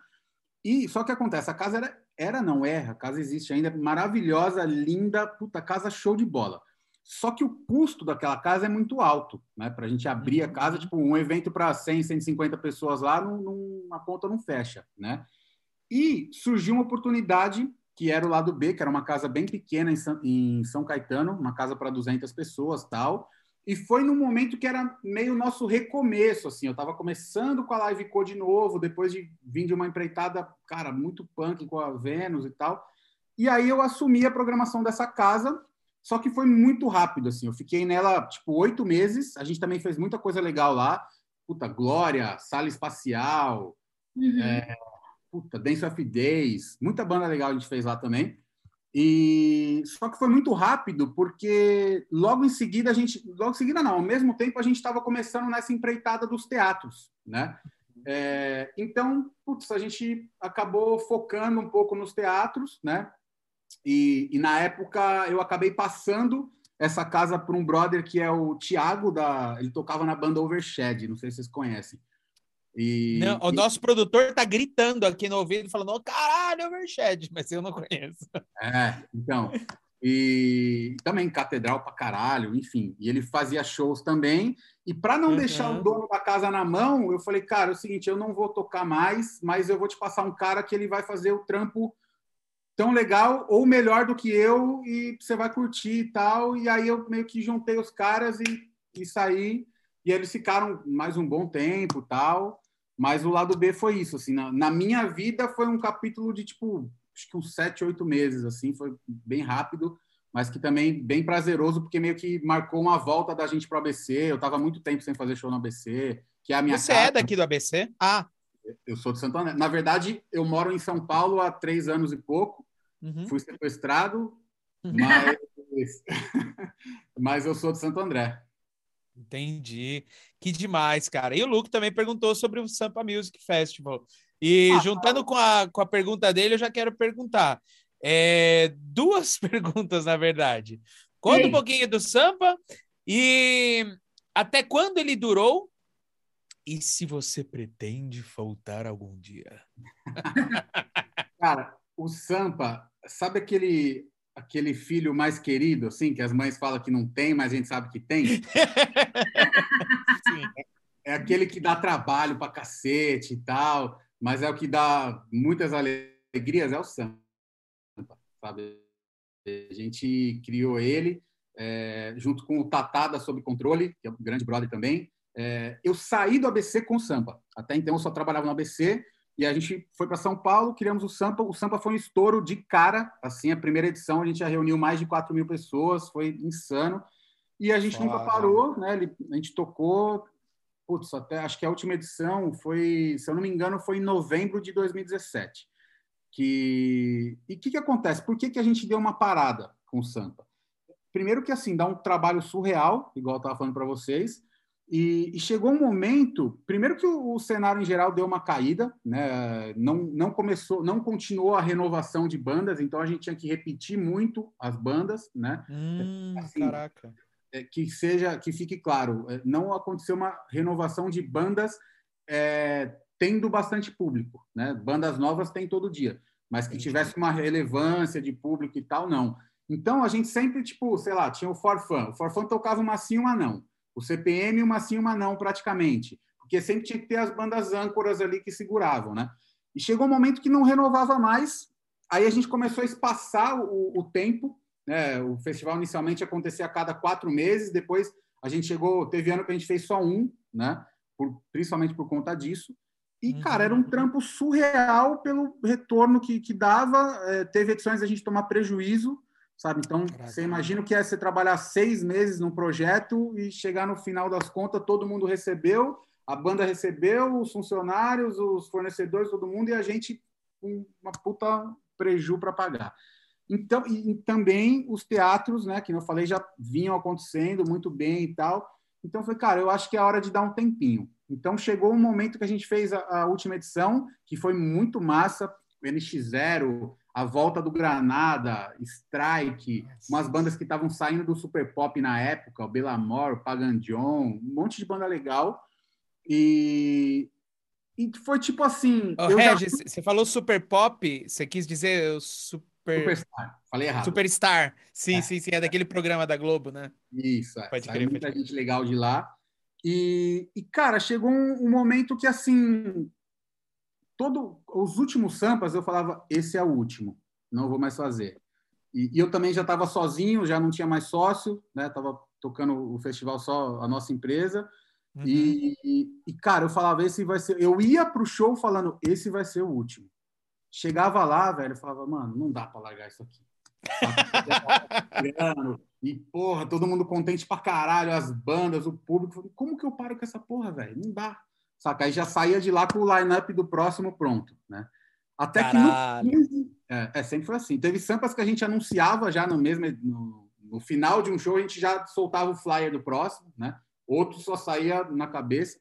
E só que acontece, a casa era era, não é, a casa existe ainda, maravilhosa, linda, puta, casa show de bola. Só que o custo daquela casa é muito alto, né? Para a gente abrir a uhum. casa, tipo, um evento para 100, 150 pessoas lá, não, não, a conta não fecha, né? E surgiu uma oportunidade, que era o lado B, que era uma casa bem pequena em São, em São Caetano, uma casa para 200 pessoas tal, e foi num momento que era meio nosso recomeço, assim. Eu estava começando com a Live Code de novo, depois de vir de uma empreitada, cara, muito punk com a Vênus e tal. E aí eu assumi a programação dessa casa, só que foi muito rápido, assim. Eu fiquei nela, tipo, oito meses. A gente também fez muita coisa legal lá. Puta, Glória, Sala Espacial, uhum. é, puta, Dance of Days. Muita banda legal a gente fez lá também. E só que foi muito rápido, porque logo em seguida a gente, logo em seguida não, ao mesmo tempo a gente estava começando nessa empreitada dos teatros, né? É, então, putz, a gente acabou focando um pouco nos teatros, né? E, e na época eu acabei passando essa casa para um brother que é o Thiago da, ele tocava na banda Overshed, não sei se vocês conhecem. E, não, o e... nosso produtor tá gritando aqui no ouvido, falando: oh, caralho, Overshed, mas eu não conheço. É, então. E também catedral pra caralho, enfim. E ele fazia shows também. E para não uhum. deixar o dono da casa na mão, eu falei, cara, é o seguinte, eu não vou tocar mais, mas eu vou te passar um cara que ele vai fazer o trampo tão legal ou melhor do que eu e você vai curtir e tal. E aí eu meio que juntei os caras e, e saí. E eles ficaram mais um bom tempo tal. Mas o lado B foi isso, assim, na, na, minha vida foi um capítulo de, tipo, acho que uns sete, oito meses, assim, foi bem rápido, mas que também bem prazeroso, porque meio que marcou uma volta da gente para o ABC, eu estava muito tempo sem fazer show no ABC, que é a minha Você é casa. é daqui do ABC? Ah! Eu sou de Santo André. Na verdade, eu moro em São Paulo há três anos e pouco, uhum. fui sequestrado, uhum. mas... mas eu sou de Santo André. Entendi. Que demais, cara. E o Luke também perguntou sobre o Sampa Music Festival. E ah, juntando com a, com a pergunta dele, eu já quero perguntar. É, duas perguntas, na verdade. Conta Sim. um pouquinho do Sampa e até quando ele durou e se você pretende faltar algum dia. Cara, o Sampa, sabe aquele aquele filho mais querido, assim, que as mães falam que não tem, mas a gente sabe que tem. é aquele que dá trabalho para cacete e tal, mas é o que dá muitas alegrias, é o samba, sabe? A gente criou ele é, junto com o Tatada Sob Controle, que é um grande brother também. É, eu saí do ABC com o Sampa. Até então eu só trabalhava no ABC e a gente foi para São Paulo, criamos o Sampa. O Sampa foi um estouro de cara. Assim, a primeira edição a gente já reuniu mais de 4 mil pessoas, foi insano. E a gente nunca parou, né? A gente tocou, putz, até acho que a última edição foi, se eu não me engano, foi em novembro de 2017. Que... E o que, que acontece? Por que, que a gente deu uma parada com o Sampa? Primeiro que, assim, dá um trabalho surreal, igual eu estava falando para vocês, e, e, chegou um momento, primeiro que o, o, cenário em geral deu uma caída, né? não, não começou, não continuou a renovação de bandas, então a gente tinha que repetir muito as bandas, né? Hum, assim, caraca. É, que seja, que fique claro, é, não aconteceu uma renovação de bandas é, tendo bastante público, né? Bandas novas tem todo dia, mas que tivesse uma relevância de público e tal, não. Então a gente sempre, tipo, sei lá, tinha o Forfã. O Forfã tocava uma sim, uma não o CPM, uma sim, uma não, praticamente. Porque sempre tinha que ter as bandas âncoras ali que seguravam, né? E chegou um momento que não renovava mais, aí a gente começou a espaçar o, o tempo, né? O festival inicialmente acontecia a cada quatro meses, depois a gente chegou, teve ano que a gente fez só um, né? Por, principalmente por conta disso. E, uhum. cara, era um trampo surreal pelo retorno que, que dava. É, teve edições a gente tomar prejuízo, sabe? Então, Caraca. você imagina o que é você trabalhar seis meses num projeto e chegar no final das contas, todo mundo recebeu, a banda recebeu, os funcionários, os fornecedores, todo mundo, e a gente com uma puta preju para pagar. Então, e, também os teatros, né, que eu falei, já vinham acontecendo muito bem e tal. Então, foi, cara, eu acho que é hora de dar um tempinho. Então, chegou um momento que a gente fez a, a última edição, que foi muito massa, NX0, a volta do Granada, Strike, umas bandas que estavam saindo do super pop na época, o Belamor, o Pagan John, um monte de banda legal. E, e foi tipo assim. Regis, já... você falou super pop, você quis dizer super. Superstar, falei errado. Superstar, sim, é. sim, sim, é daquele programa da Globo, né? Isso, é. pode crer, muita gente legal de lá. E, e cara, chegou um, um momento que assim todo os últimos sampas eu falava esse é o último, não vou mais fazer. E, e eu também já estava sozinho, já não tinha mais sócio, né? Tava tocando o festival só a nossa empresa. Uhum. E, e, e, cara, eu falava esse vai ser. Eu ia pro show falando esse vai ser o último. Chegava lá, velho, eu falava, mano, não dá para largar isso aqui. e porra, todo mundo contente pra caralho, as bandas, o público. Como que eu paro com essa porra, velho? Não dá saca? Aí já saía de lá com o line-up do próximo pronto, né? Até Caralho. que no 15, é, é, sempre foi assim. Teve sampas que a gente anunciava já no mesmo no, no, final de um show, a gente já soltava o flyer do próximo, né? Outro só saía na cabeça.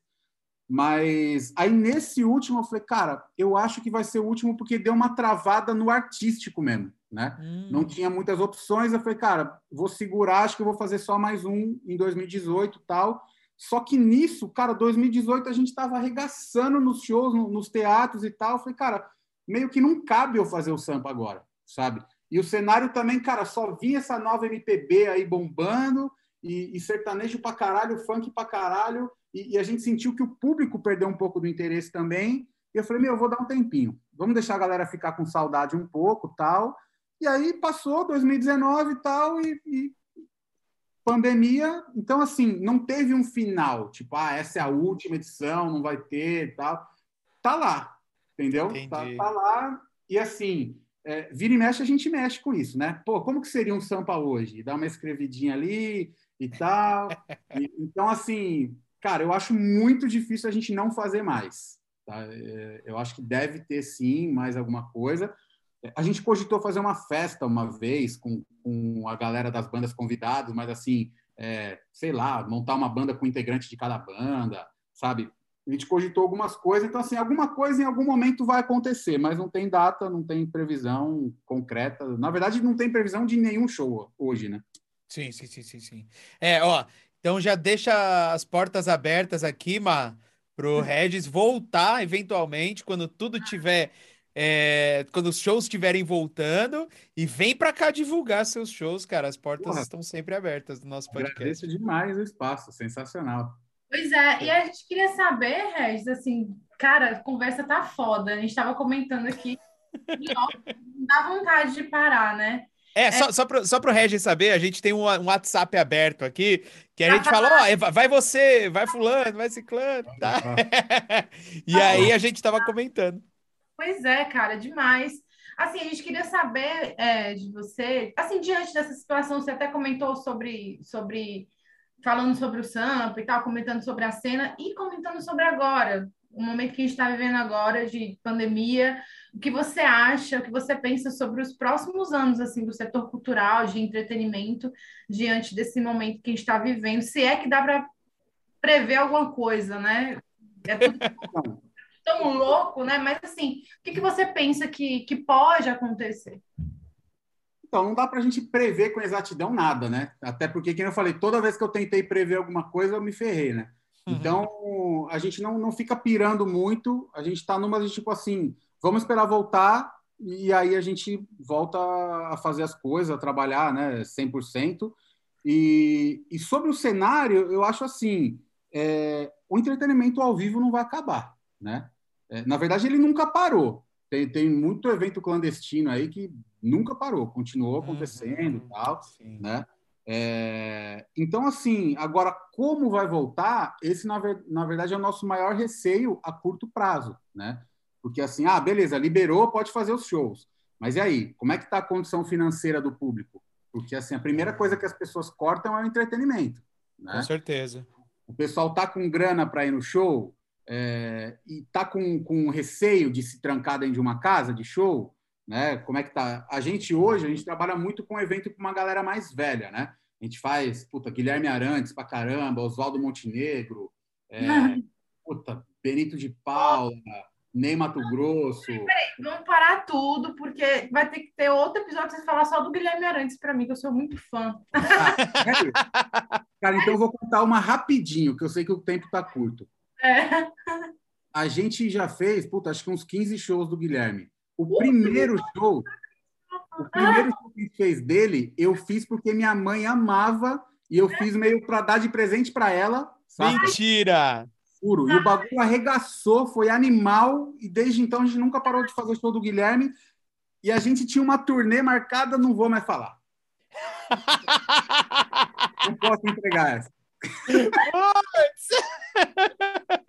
Mas aí nesse último eu falei, cara, eu acho que vai ser o último porque deu uma travada no artístico mesmo, né? Hum. Não tinha muitas opções. Eu falei, cara, vou segurar, acho que eu vou fazer só mais um em 2018 tal. Só que nisso, cara, 2018 a gente estava arregaçando nos shows, nos teatros e tal. Eu falei, cara, meio que não cabe eu fazer o sampa agora, sabe? E o cenário também, cara, só vinha essa nova MPB aí bombando e, e sertanejo pra caralho, funk pra caralho. E, e, a gente sentiu que o público perdeu um pouco do interesse também. E eu falei, meu, eu vou dar um tempinho. Vamos deixar a galera ficar com saudade um pouco tal. E aí passou 2019 e tal, e pandemia, então assim, não teve um final, tipo, ah, essa é a última edição, não vai ter tal. Tá lá, entendeu? Tá, tá, lá. E assim, é, vira e mexe, a gente mexe com isso, né? Pô, como que seria um Sampa hoje? Dá uma escrevidinha ali e tal. e, então, assim, cara, eu acho muito difícil a gente não fazer mais. Tá? É, eu acho que deve ter sim mais alguma coisa. A gente cogitou fazer uma festa uma vez com, com a galera das bandas convidados, mas assim, é, sei lá, montar uma banda com integrante de cada banda, sabe? A gente cogitou algumas coisas, então assim, alguma coisa em algum momento vai acontecer, mas não tem data, não tem previsão concreta. Na verdade, não tem previsão de nenhum show hoje, né? Sim, sim, sim, sim, sim. É, ó, então já deixa as portas abertas aqui, para pro Regis voltar eventualmente quando tudo tiver é, quando os shows estiverem voltando e vem para cá divulgar seus shows, cara. As portas Porra, estão sempre abertas no nosso podcast. Agradeço demais o espaço, sensacional. Pois é, e a gente queria saber, Regis, assim, cara, a conversa tá foda. A gente estava comentando aqui, não dá vontade de parar, né? É, é, só, só, pro, só pro Regis saber, a gente tem um, um WhatsApp aberto aqui, que a gente fala, ó, oh, vai você, vai fulano, vai ciclano, tá? e aí a gente tava comentando. Pois é, cara, demais. Assim, a gente queria saber é, de você, assim, diante dessa situação, você até comentou sobre, sobre falando sobre o Sampa e tal, comentando sobre a cena e comentando sobre agora, o momento que a gente está vivendo agora de pandemia, o que você acha, o que você pensa sobre os próximos anos assim do setor cultural, de entretenimento, diante desse momento que a gente está vivendo, se é que dá para prever alguma coisa, né? É tudo tão louco, né? Mas assim, o que, que você pensa que, que pode acontecer? Então, não dá para a gente prever com exatidão nada, né? Até porque, como eu falei, toda vez que eu tentei prever alguma coisa, eu me ferrei, né? Uhum. Então, a gente não, não fica pirando muito, a gente está numa de tipo assim, vamos esperar voltar e aí a gente volta a fazer as coisas, a trabalhar, né, 100%. E, e sobre o cenário, eu acho assim, é, o entretenimento ao vivo não vai acabar, né? É, na verdade, ele nunca parou. Tem, tem muito evento clandestino aí que nunca parou, continuou uhum. acontecendo e tal, Sim. né? É, então, assim, agora, como vai voltar? Esse, na, ver, na verdade, é o nosso maior receio a curto prazo, né? Porque, assim, ah, beleza, liberou, pode fazer os shows. Mas e aí? Como é que está a condição financeira do público? Porque, assim, a primeira coisa que as pessoas cortam é o entretenimento. Né? Com certeza. O pessoal tá com grana para ir no show é, e tá com, com receio de se trancar dentro de uma casa de show, né? Como é que tá? A gente hoje, a gente trabalha muito com evento com uma galera mais velha, né? A gente faz, puta, Guilherme Arantes pra caramba, Oswaldo Montenegro, é, puta, Benito de Paula, Ney Mato Grosso. Peraí, vamos parar tudo, porque vai ter que ter outro episódio pra você falar só do Guilherme Arantes para mim, que eu sou muito fã. Ah, Cara, então eu vou contar uma rapidinho, que eu sei que o tempo tá curto. É. A gente já fez, puta, acho que uns 15 shows do Guilherme. O primeiro show o primeiro show que a gente fez dele, eu fiz porque minha mãe amava e eu fiz meio para dar de presente para ela. Sabe? Mentira! Puro. E o bagulho arregaçou, foi animal, e desde então a gente nunca parou de fazer o show do Guilherme. E a gente tinha uma turnê marcada, não vou mais falar. não posso entregar essa.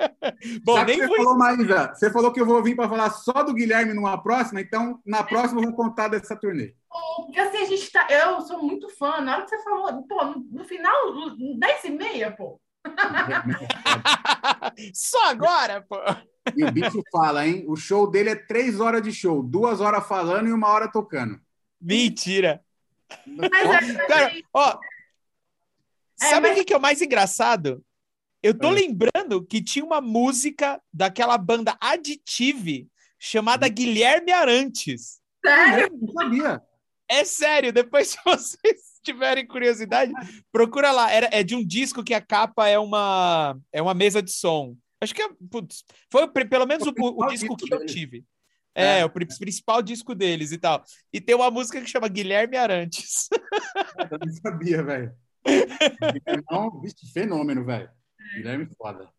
Bom, Já nem você, foi... falou, Maísa, você falou que eu vou vir para falar só do Guilherme numa próxima, então na próxima eu vou contar dessa turnê. Porque assim, a gente tá. Eu sou muito fã. Na hora que você falou, pô, no final, 10 e meia, pô. Só agora, pô. E o bicho fala, hein? O show dele é três horas de show, duas horas falando e uma hora tocando. Mentira. Mas é, Cara, ó, é, sabe o mas... que, que é o mais engraçado? Eu tô é. lembrando que tinha uma música daquela banda Additive chamada hum. Guilherme Arantes. Sério? Não sabia. É sério, depois se vocês tiverem curiosidade, procura lá. Era, é de um disco que a capa é uma, é uma mesa de som. Acho que é, putz, foi pelo menos o, o, o disco que eu tive. É, é, o principal disco deles e tal. E tem uma música que chama Guilherme Arantes. Eu não sabia, velho. Não, fenômeno, velho. Guilherme foda.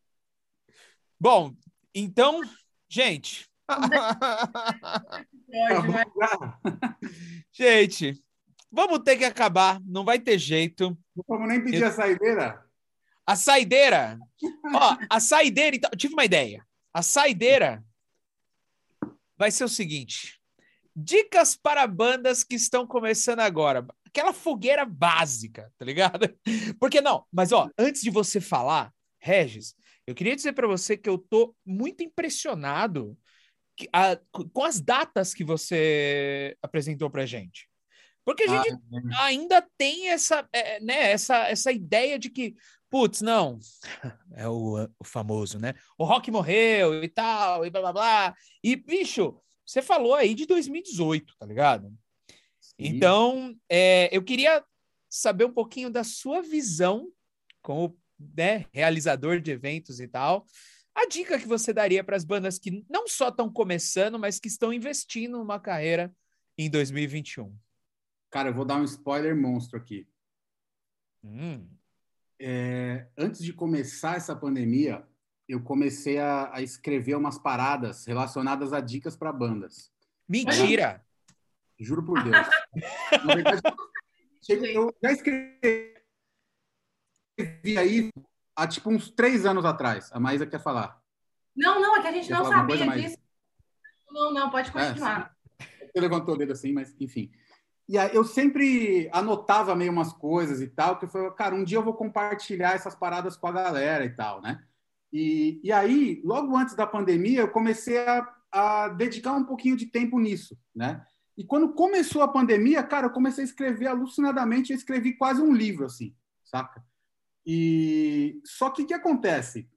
Bom, então, gente. gente, vamos ter que acabar. Não vai ter jeito. Não vamos nem pedir Eu... a saideira. A saideira. Ó, a saideira. Então, tive uma ideia. A saideira vai ser o seguinte: dicas para bandas que estão começando agora. Aquela fogueira básica, tá ligado? Porque não, mas ó, antes de você falar, Regis, eu queria dizer para você que eu tô muito impressionado que, a, com as datas que você apresentou pra gente. Porque a gente ah, ainda tem essa, é, né, essa, essa ideia de que, putz, não, é o, o famoso, né? O rock morreu e tal, e blá blá blá. E, bicho, você falou aí de 2018, tá ligado? Sim. Então, é, eu queria saber um pouquinho da sua visão como né, realizador de eventos e tal. A dica que você daria para as bandas que não só estão começando, mas que estão investindo numa carreira em 2021? Cara, eu vou dar um spoiler monstro aqui. Hum. é, antes de começar essa pandemia, eu comecei a, a escrever umas paradas relacionadas a dicas para bandas. Mentira! Juro por Deus. Na verdade, eu já escrevi aí há tipo uns três anos atrás. A Maísa quer falar. Não, não, é que a gente quer não sabia disso. Não, não, pode continuar. É, você levantou o dedo assim, mas enfim. E aí eu sempre anotava meio umas coisas e tal, que eu falei, cara, um dia eu vou compartilhar essas paradas com a galera e tal, né? E, e aí, logo antes da pandemia, eu comecei a, a dedicar um pouquinho de tempo nisso, né? E quando começou a pandemia, cara, eu comecei a escrever alucinadamente, eu escrevi quase um livro, assim, saca? E só que o que acontece?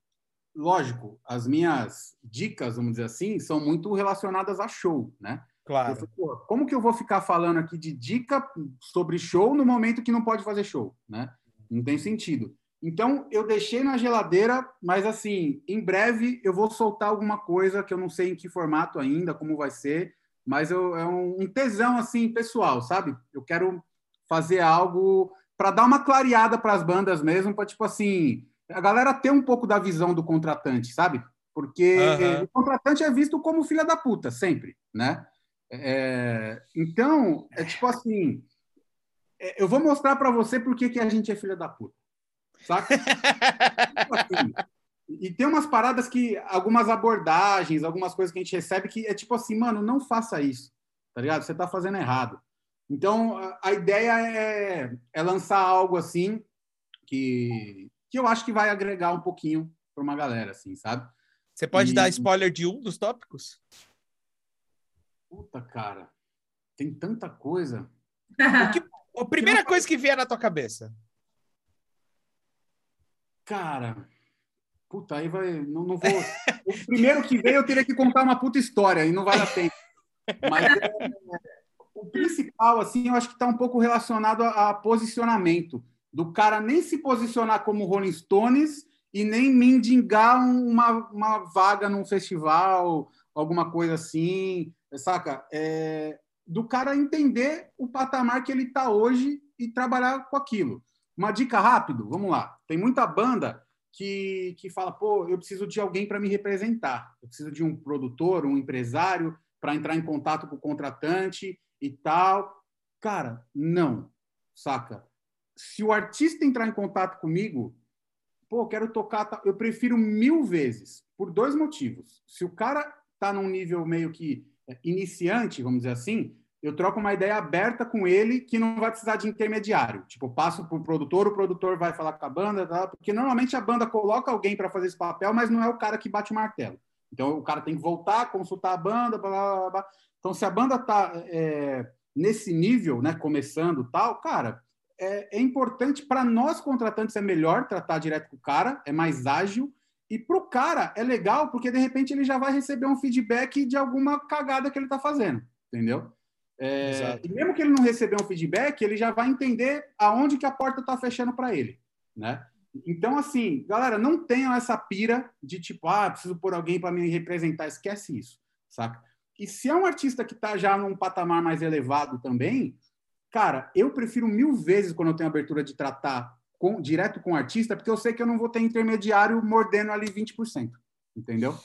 Lógico, as minhas dicas, vamos dizer assim, são muito relacionadas a show, né? Claro. Falei, como que eu vou ficar falando aqui de dica sobre show no momento que não pode fazer show, né? Não tem sentido. Então, eu deixei na geladeira, mas assim, em breve eu vou soltar alguma coisa que eu não sei em que formato ainda, como vai ser, mas eu, é um, um tesão assim pessoal, sabe? Eu quero fazer algo para dar uma clareada para as bandas mesmo, para tipo assim, a galera ter um pouco da visão do contratante, sabe? Porque uhum. o contratante é visto como filha da puta, sempre, né? É, então, é tipo assim, é, eu vou mostrar para você por que, que a gente é filha da puta. Saca? tipo assim, e tem umas paradas que, algumas abordagens, algumas coisas que a gente recebe que é tipo assim, mano, não faça isso, tá ligado? Você tá fazendo errado. Então, a, a ideia é, é lançar algo assim que, que eu acho que vai agregar um pouquinho para uma galera, assim, sabe? Você pode e... dar spoiler de um dos tópicos? Puta, cara, tem tanta coisa. o que, a primeira coisa que vier na tua cabeça. Cara, puta, aí vai. Não, não vou. o primeiro que veio eu teria que contar uma puta história e não vale a pena. Mas é, o principal, assim, eu acho que está um pouco relacionado a, a, posicionamento. Do cara nem se posicionar como Rolling Stones e nem mendigar uma, uma vaga num festival, alguma coisa assim saca? É, do cara entender o patamar que ele está hoje e trabalhar com aquilo. Uma dica rápido, vamos lá. Tem muita banda que, que fala, pô, eu preciso de alguém para me representar. Eu preciso de um produtor, um empresário para entrar em contato com o contratante e tal. Cara, não, saca? Se o artista entrar em contato comigo, pô, quero tocar, eu prefiro mil vezes, por dois motivos. Se o cara tá num nível meio que iniciante, vamos dizer assim, eu troco uma ideia aberta com ele que não vai precisar de intermediário. Tipo, passo para o produtor, o produtor vai falar com a banda, tá? porque normalmente a banda coloca alguém para fazer esse papel, mas não é o cara que bate o martelo. Então o cara tem que voltar, consultar a banda, blá, blá, blá. Então, se a banda está é, nesse nível, né, começando tal, cara, é, é importante para nós contratantes é melhor tratar direto com o cara, é mais ágil e para o cara é legal porque de repente ele já vai receber um feedback de alguma cagada que ele está fazendo, entendeu? É, e mesmo que ele não receber um feedback, ele já vai entender aonde que a porta está fechando para ele, né? Então, assim, galera, não tenham essa pira de tipo, ah, preciso pôr alguém para me representar. Esquece isso, saca? E se é um artista que está já num patamar mais elevado também, cara, eu prefiro mil vezes quando eu tenho abertura de tratar com, direto com o artista, porque eu sei que eu não vou ter intermediário mordendo ali 20%, entendeu?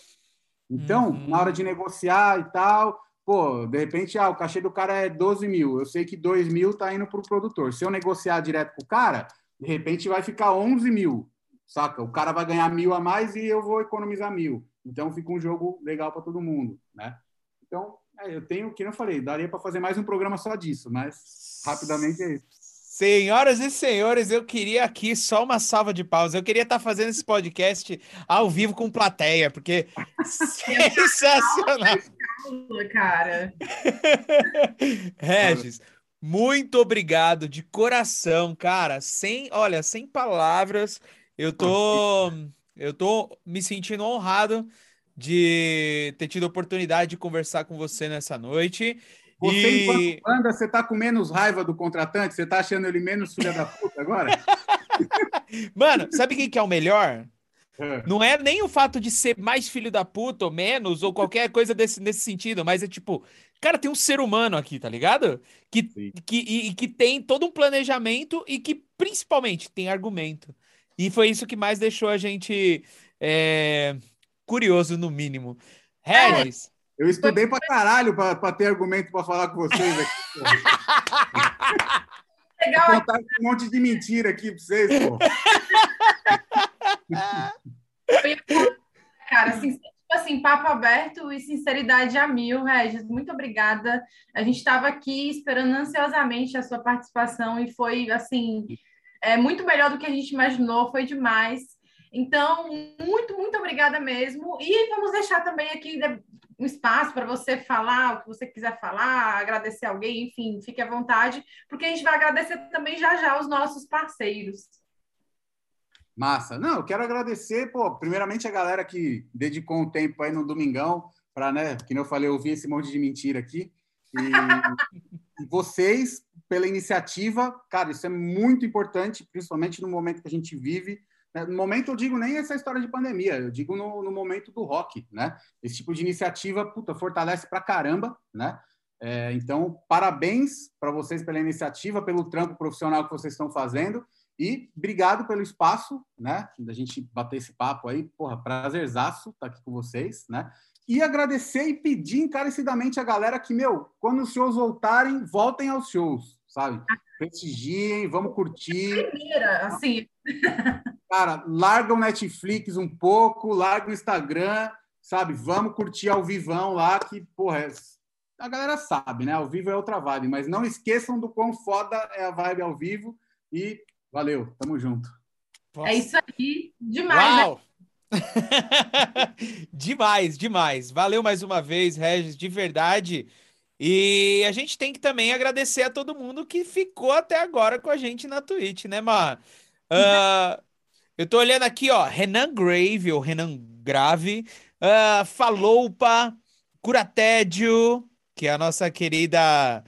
Então, uhum. na hora de negociar e tal, pô, de repente, ah, o cachê do cara é 12 mil, eu sei que 2 mil tá indo para o produtor. Se eu negociar direto com o cara, de repente vai ficar 11 mil, saca? O cara vai ganhar mil a mais e eu vou economizar mil. Então, fica um jogo legal para todo mundo, né? Então, é, eu tenho, que eu falei, daria para fazer mais um programa só disso, mas rapidamente é isso. Senhoras e senhores, eu queria aqui só uma salva de pausa. Eu queria estar fazendo esse podcast ao vivo com plateia, porque sensacional. Cara. Regis, muito obrigado de coração, cara. Sem, olha, sem palavras, eu tô eu tô me sentindo honrado de ter tido a oportunidade de conversar com você nessa noite. Você, e... enquanto banda, você tá com menos raiva do contratante? Você tá achando ele menos filha da puta agora? Mano, sabe quem que é o melhor? É. Não é nem o fato de ser mais filho da puta ou menos, ou qualquer coisa desse, nesse sentido, mas é tipo, cara, tem um ser humano aqui, tá ligado? Que, que, e, e que tem todo um planejamento e que principalmente tem argumento. E foi isso que mais deixou a gente é, curioso, no mínimo. Regis. Eu estudei pra caralho pra, pra ter argumento pra falar com vocês aqui. Legal. Vou contar um monte de mentira aqui pra vocês, pô. Cara, assim, tipo assim, papo aberto e sinceridade a mil, Regis. Muito obrigada. A gente estava aqui esperando ansiosamente a sua participação e foi, assim, é, muito melhor do que a gente imaginou, foi demais. Então, muito, muito obrigada mesmo. E vamos deixar também aqui um espaço para você falar o que você quiser falar, agradecer alguém, enfim, fique à vontade, porque a gente vai agradecer também já já os nossos parceiros. Massa. Não, eu quero agradecer, pô, primeiramente a galera que dedicou um tempo aí no domingão para, né, que eu falei, ouvir esse monte de mentira aqui. E, vocês pela iniciativa, cara, isso é muito importante, principalmente no momento que a gente vive né, no momento, eu digo nem essa história de pandemia, eu digo no, no momento do rock, né? Esse tipo de iniciativa, puta, fortalece pra caramba, né? É, então, parabéns para vocês pela iniciativa, pelo trampo profissional que vocês estão fazendo e obrigado pelo espaço, né? Da gente bater esse papo aí, porra, prazerzaço estar tá aqui com vocês, né? E agradecer e pedir encarecidamente a galera que, meu, quando os shows voltarem, voltem aos shows, sabe? Prestigiem, vamos curtir. Primeira, assim. Cara, larga o Netflix um pouco, larga o Instagram, sabe? Vamos curtir ao vivão lá, que, porra, é... a galera sabe, né? Ao vivo é outra vibe, mas não esqueçam do quão foda é a vibe ao vivo. E valeu, tamo junto. É isso aí, demais. Né? Uau! Né? demais, demais. Valeu mais uma vez, Regis, de verdade. E a gente tem que também agradecer a todo mundo que ficou até agora com a gente na Twitch, né, Mar? Uh, eu tô olhando aqui, ó, Renan Grave, ou Renan Grave, uh, Faloupa, Curatédio, que é a nossa querida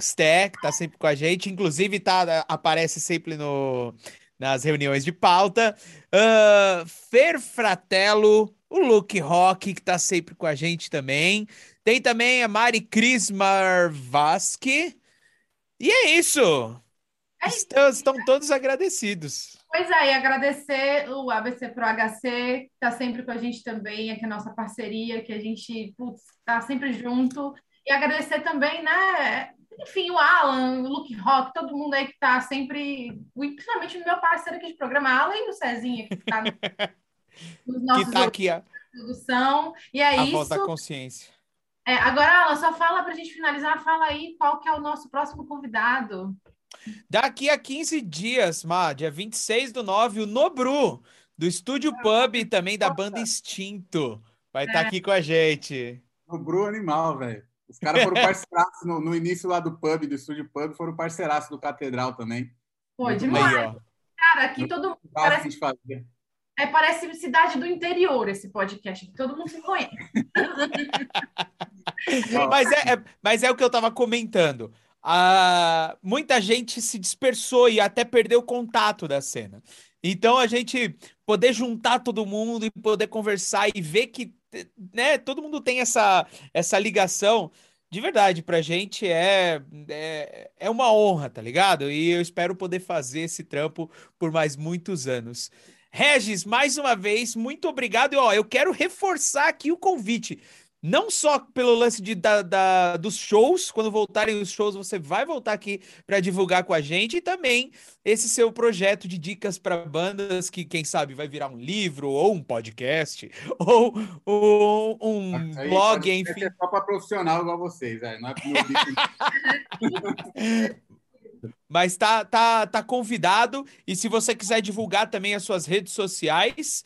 Sté, que tá sempre com a gente, inclusive tá, aparece sempre no, nas reuniões de pauta. Uh, Fer Fratello, o Luke Rock, que tá sempre com a gente também. Tem também a Mari Cris Marvaski. E é isso. É estão, estão todos agradecidos. Pois é, e agradecer o ABC Pro HC, que está sempre com a gente também, aqui a nossa parceria, que a gente está sempre junto. E agradecer também, né? Enfim, o Alan, o Luke Rock, todo mundo aí que está sempre, principalmente o meu parceiro aqui de programa, além do Cezinha, que está nos nossos que tá aqui a produção. E é a isso. voz da consciência. É, agora, Alan, só fala para a gente finalizar, fala aí qual que é o nosso próximo convidado. Daqui a 15 dias, Má, dia 26 do 9, o Nobru, do Estúdio Pub e também da banda Instinto, vai estar tá é. aqui com a gente. Nobru animal, velho. Os caras foram parceiraços no, no, início lá do pub, do Estúdio Pub, foram parceiraços do Catedral também. Pô, demais. Aí, Cara, aqui todo mundo parece... É, parece cidade do interior esse podcast, todo mundo se conhece. mas, é, é, mas é o que eu estava comentando. Muita gente se dispersou e até perdeu o contato da cena. Então a gente poder juntar todo mundo e poder conversar e ver que né, todo mundo tem essa, essa ligação. De verdade, pra gente é, é, é uma honra, tá ligado? E eu espero poder fazer esse trampo por mais muitos anos. Regis, mais uma vez, muito obrigado. E ó, eu quero reforçar aqui o convite. Não só pelo lance de, da, da, dos shows, quando voltarem os shows, você vai voltar aqui para divulgar com a gente, e também esse seu projeto de dicas para bandas que, quem sabe, vai virar um livro, ou um podcast, ou, ou um blog, enfim. É só para profissional igual vocês, é, não é para Mas tá, tá, tá convidado. E se você quiser divulgar também as suas redes sociais.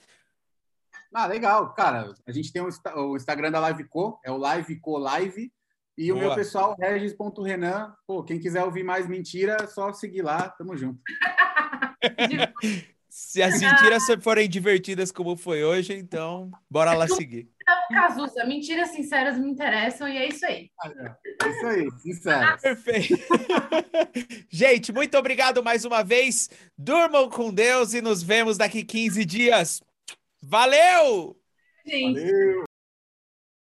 Ah, legal. Cara, a gente tem o Instagram da Liveco, é o Liveco Live. E Boa. o meu pessoal, regis.renan. Pô, quem quiser ouvir mais mentira, é só seguir lá. Tamo junto. Se as mentiras forem divertidas como foi hoje, então bora lá seguir. Cazuza, mentiras sinceras me interessam e é isso aí. É isso aí, sincero. Perfeito. Gente, muito obrigado mais uma vez. Durmam com Deus e nos vemos daqui 15 dias. Valeu! Valeu!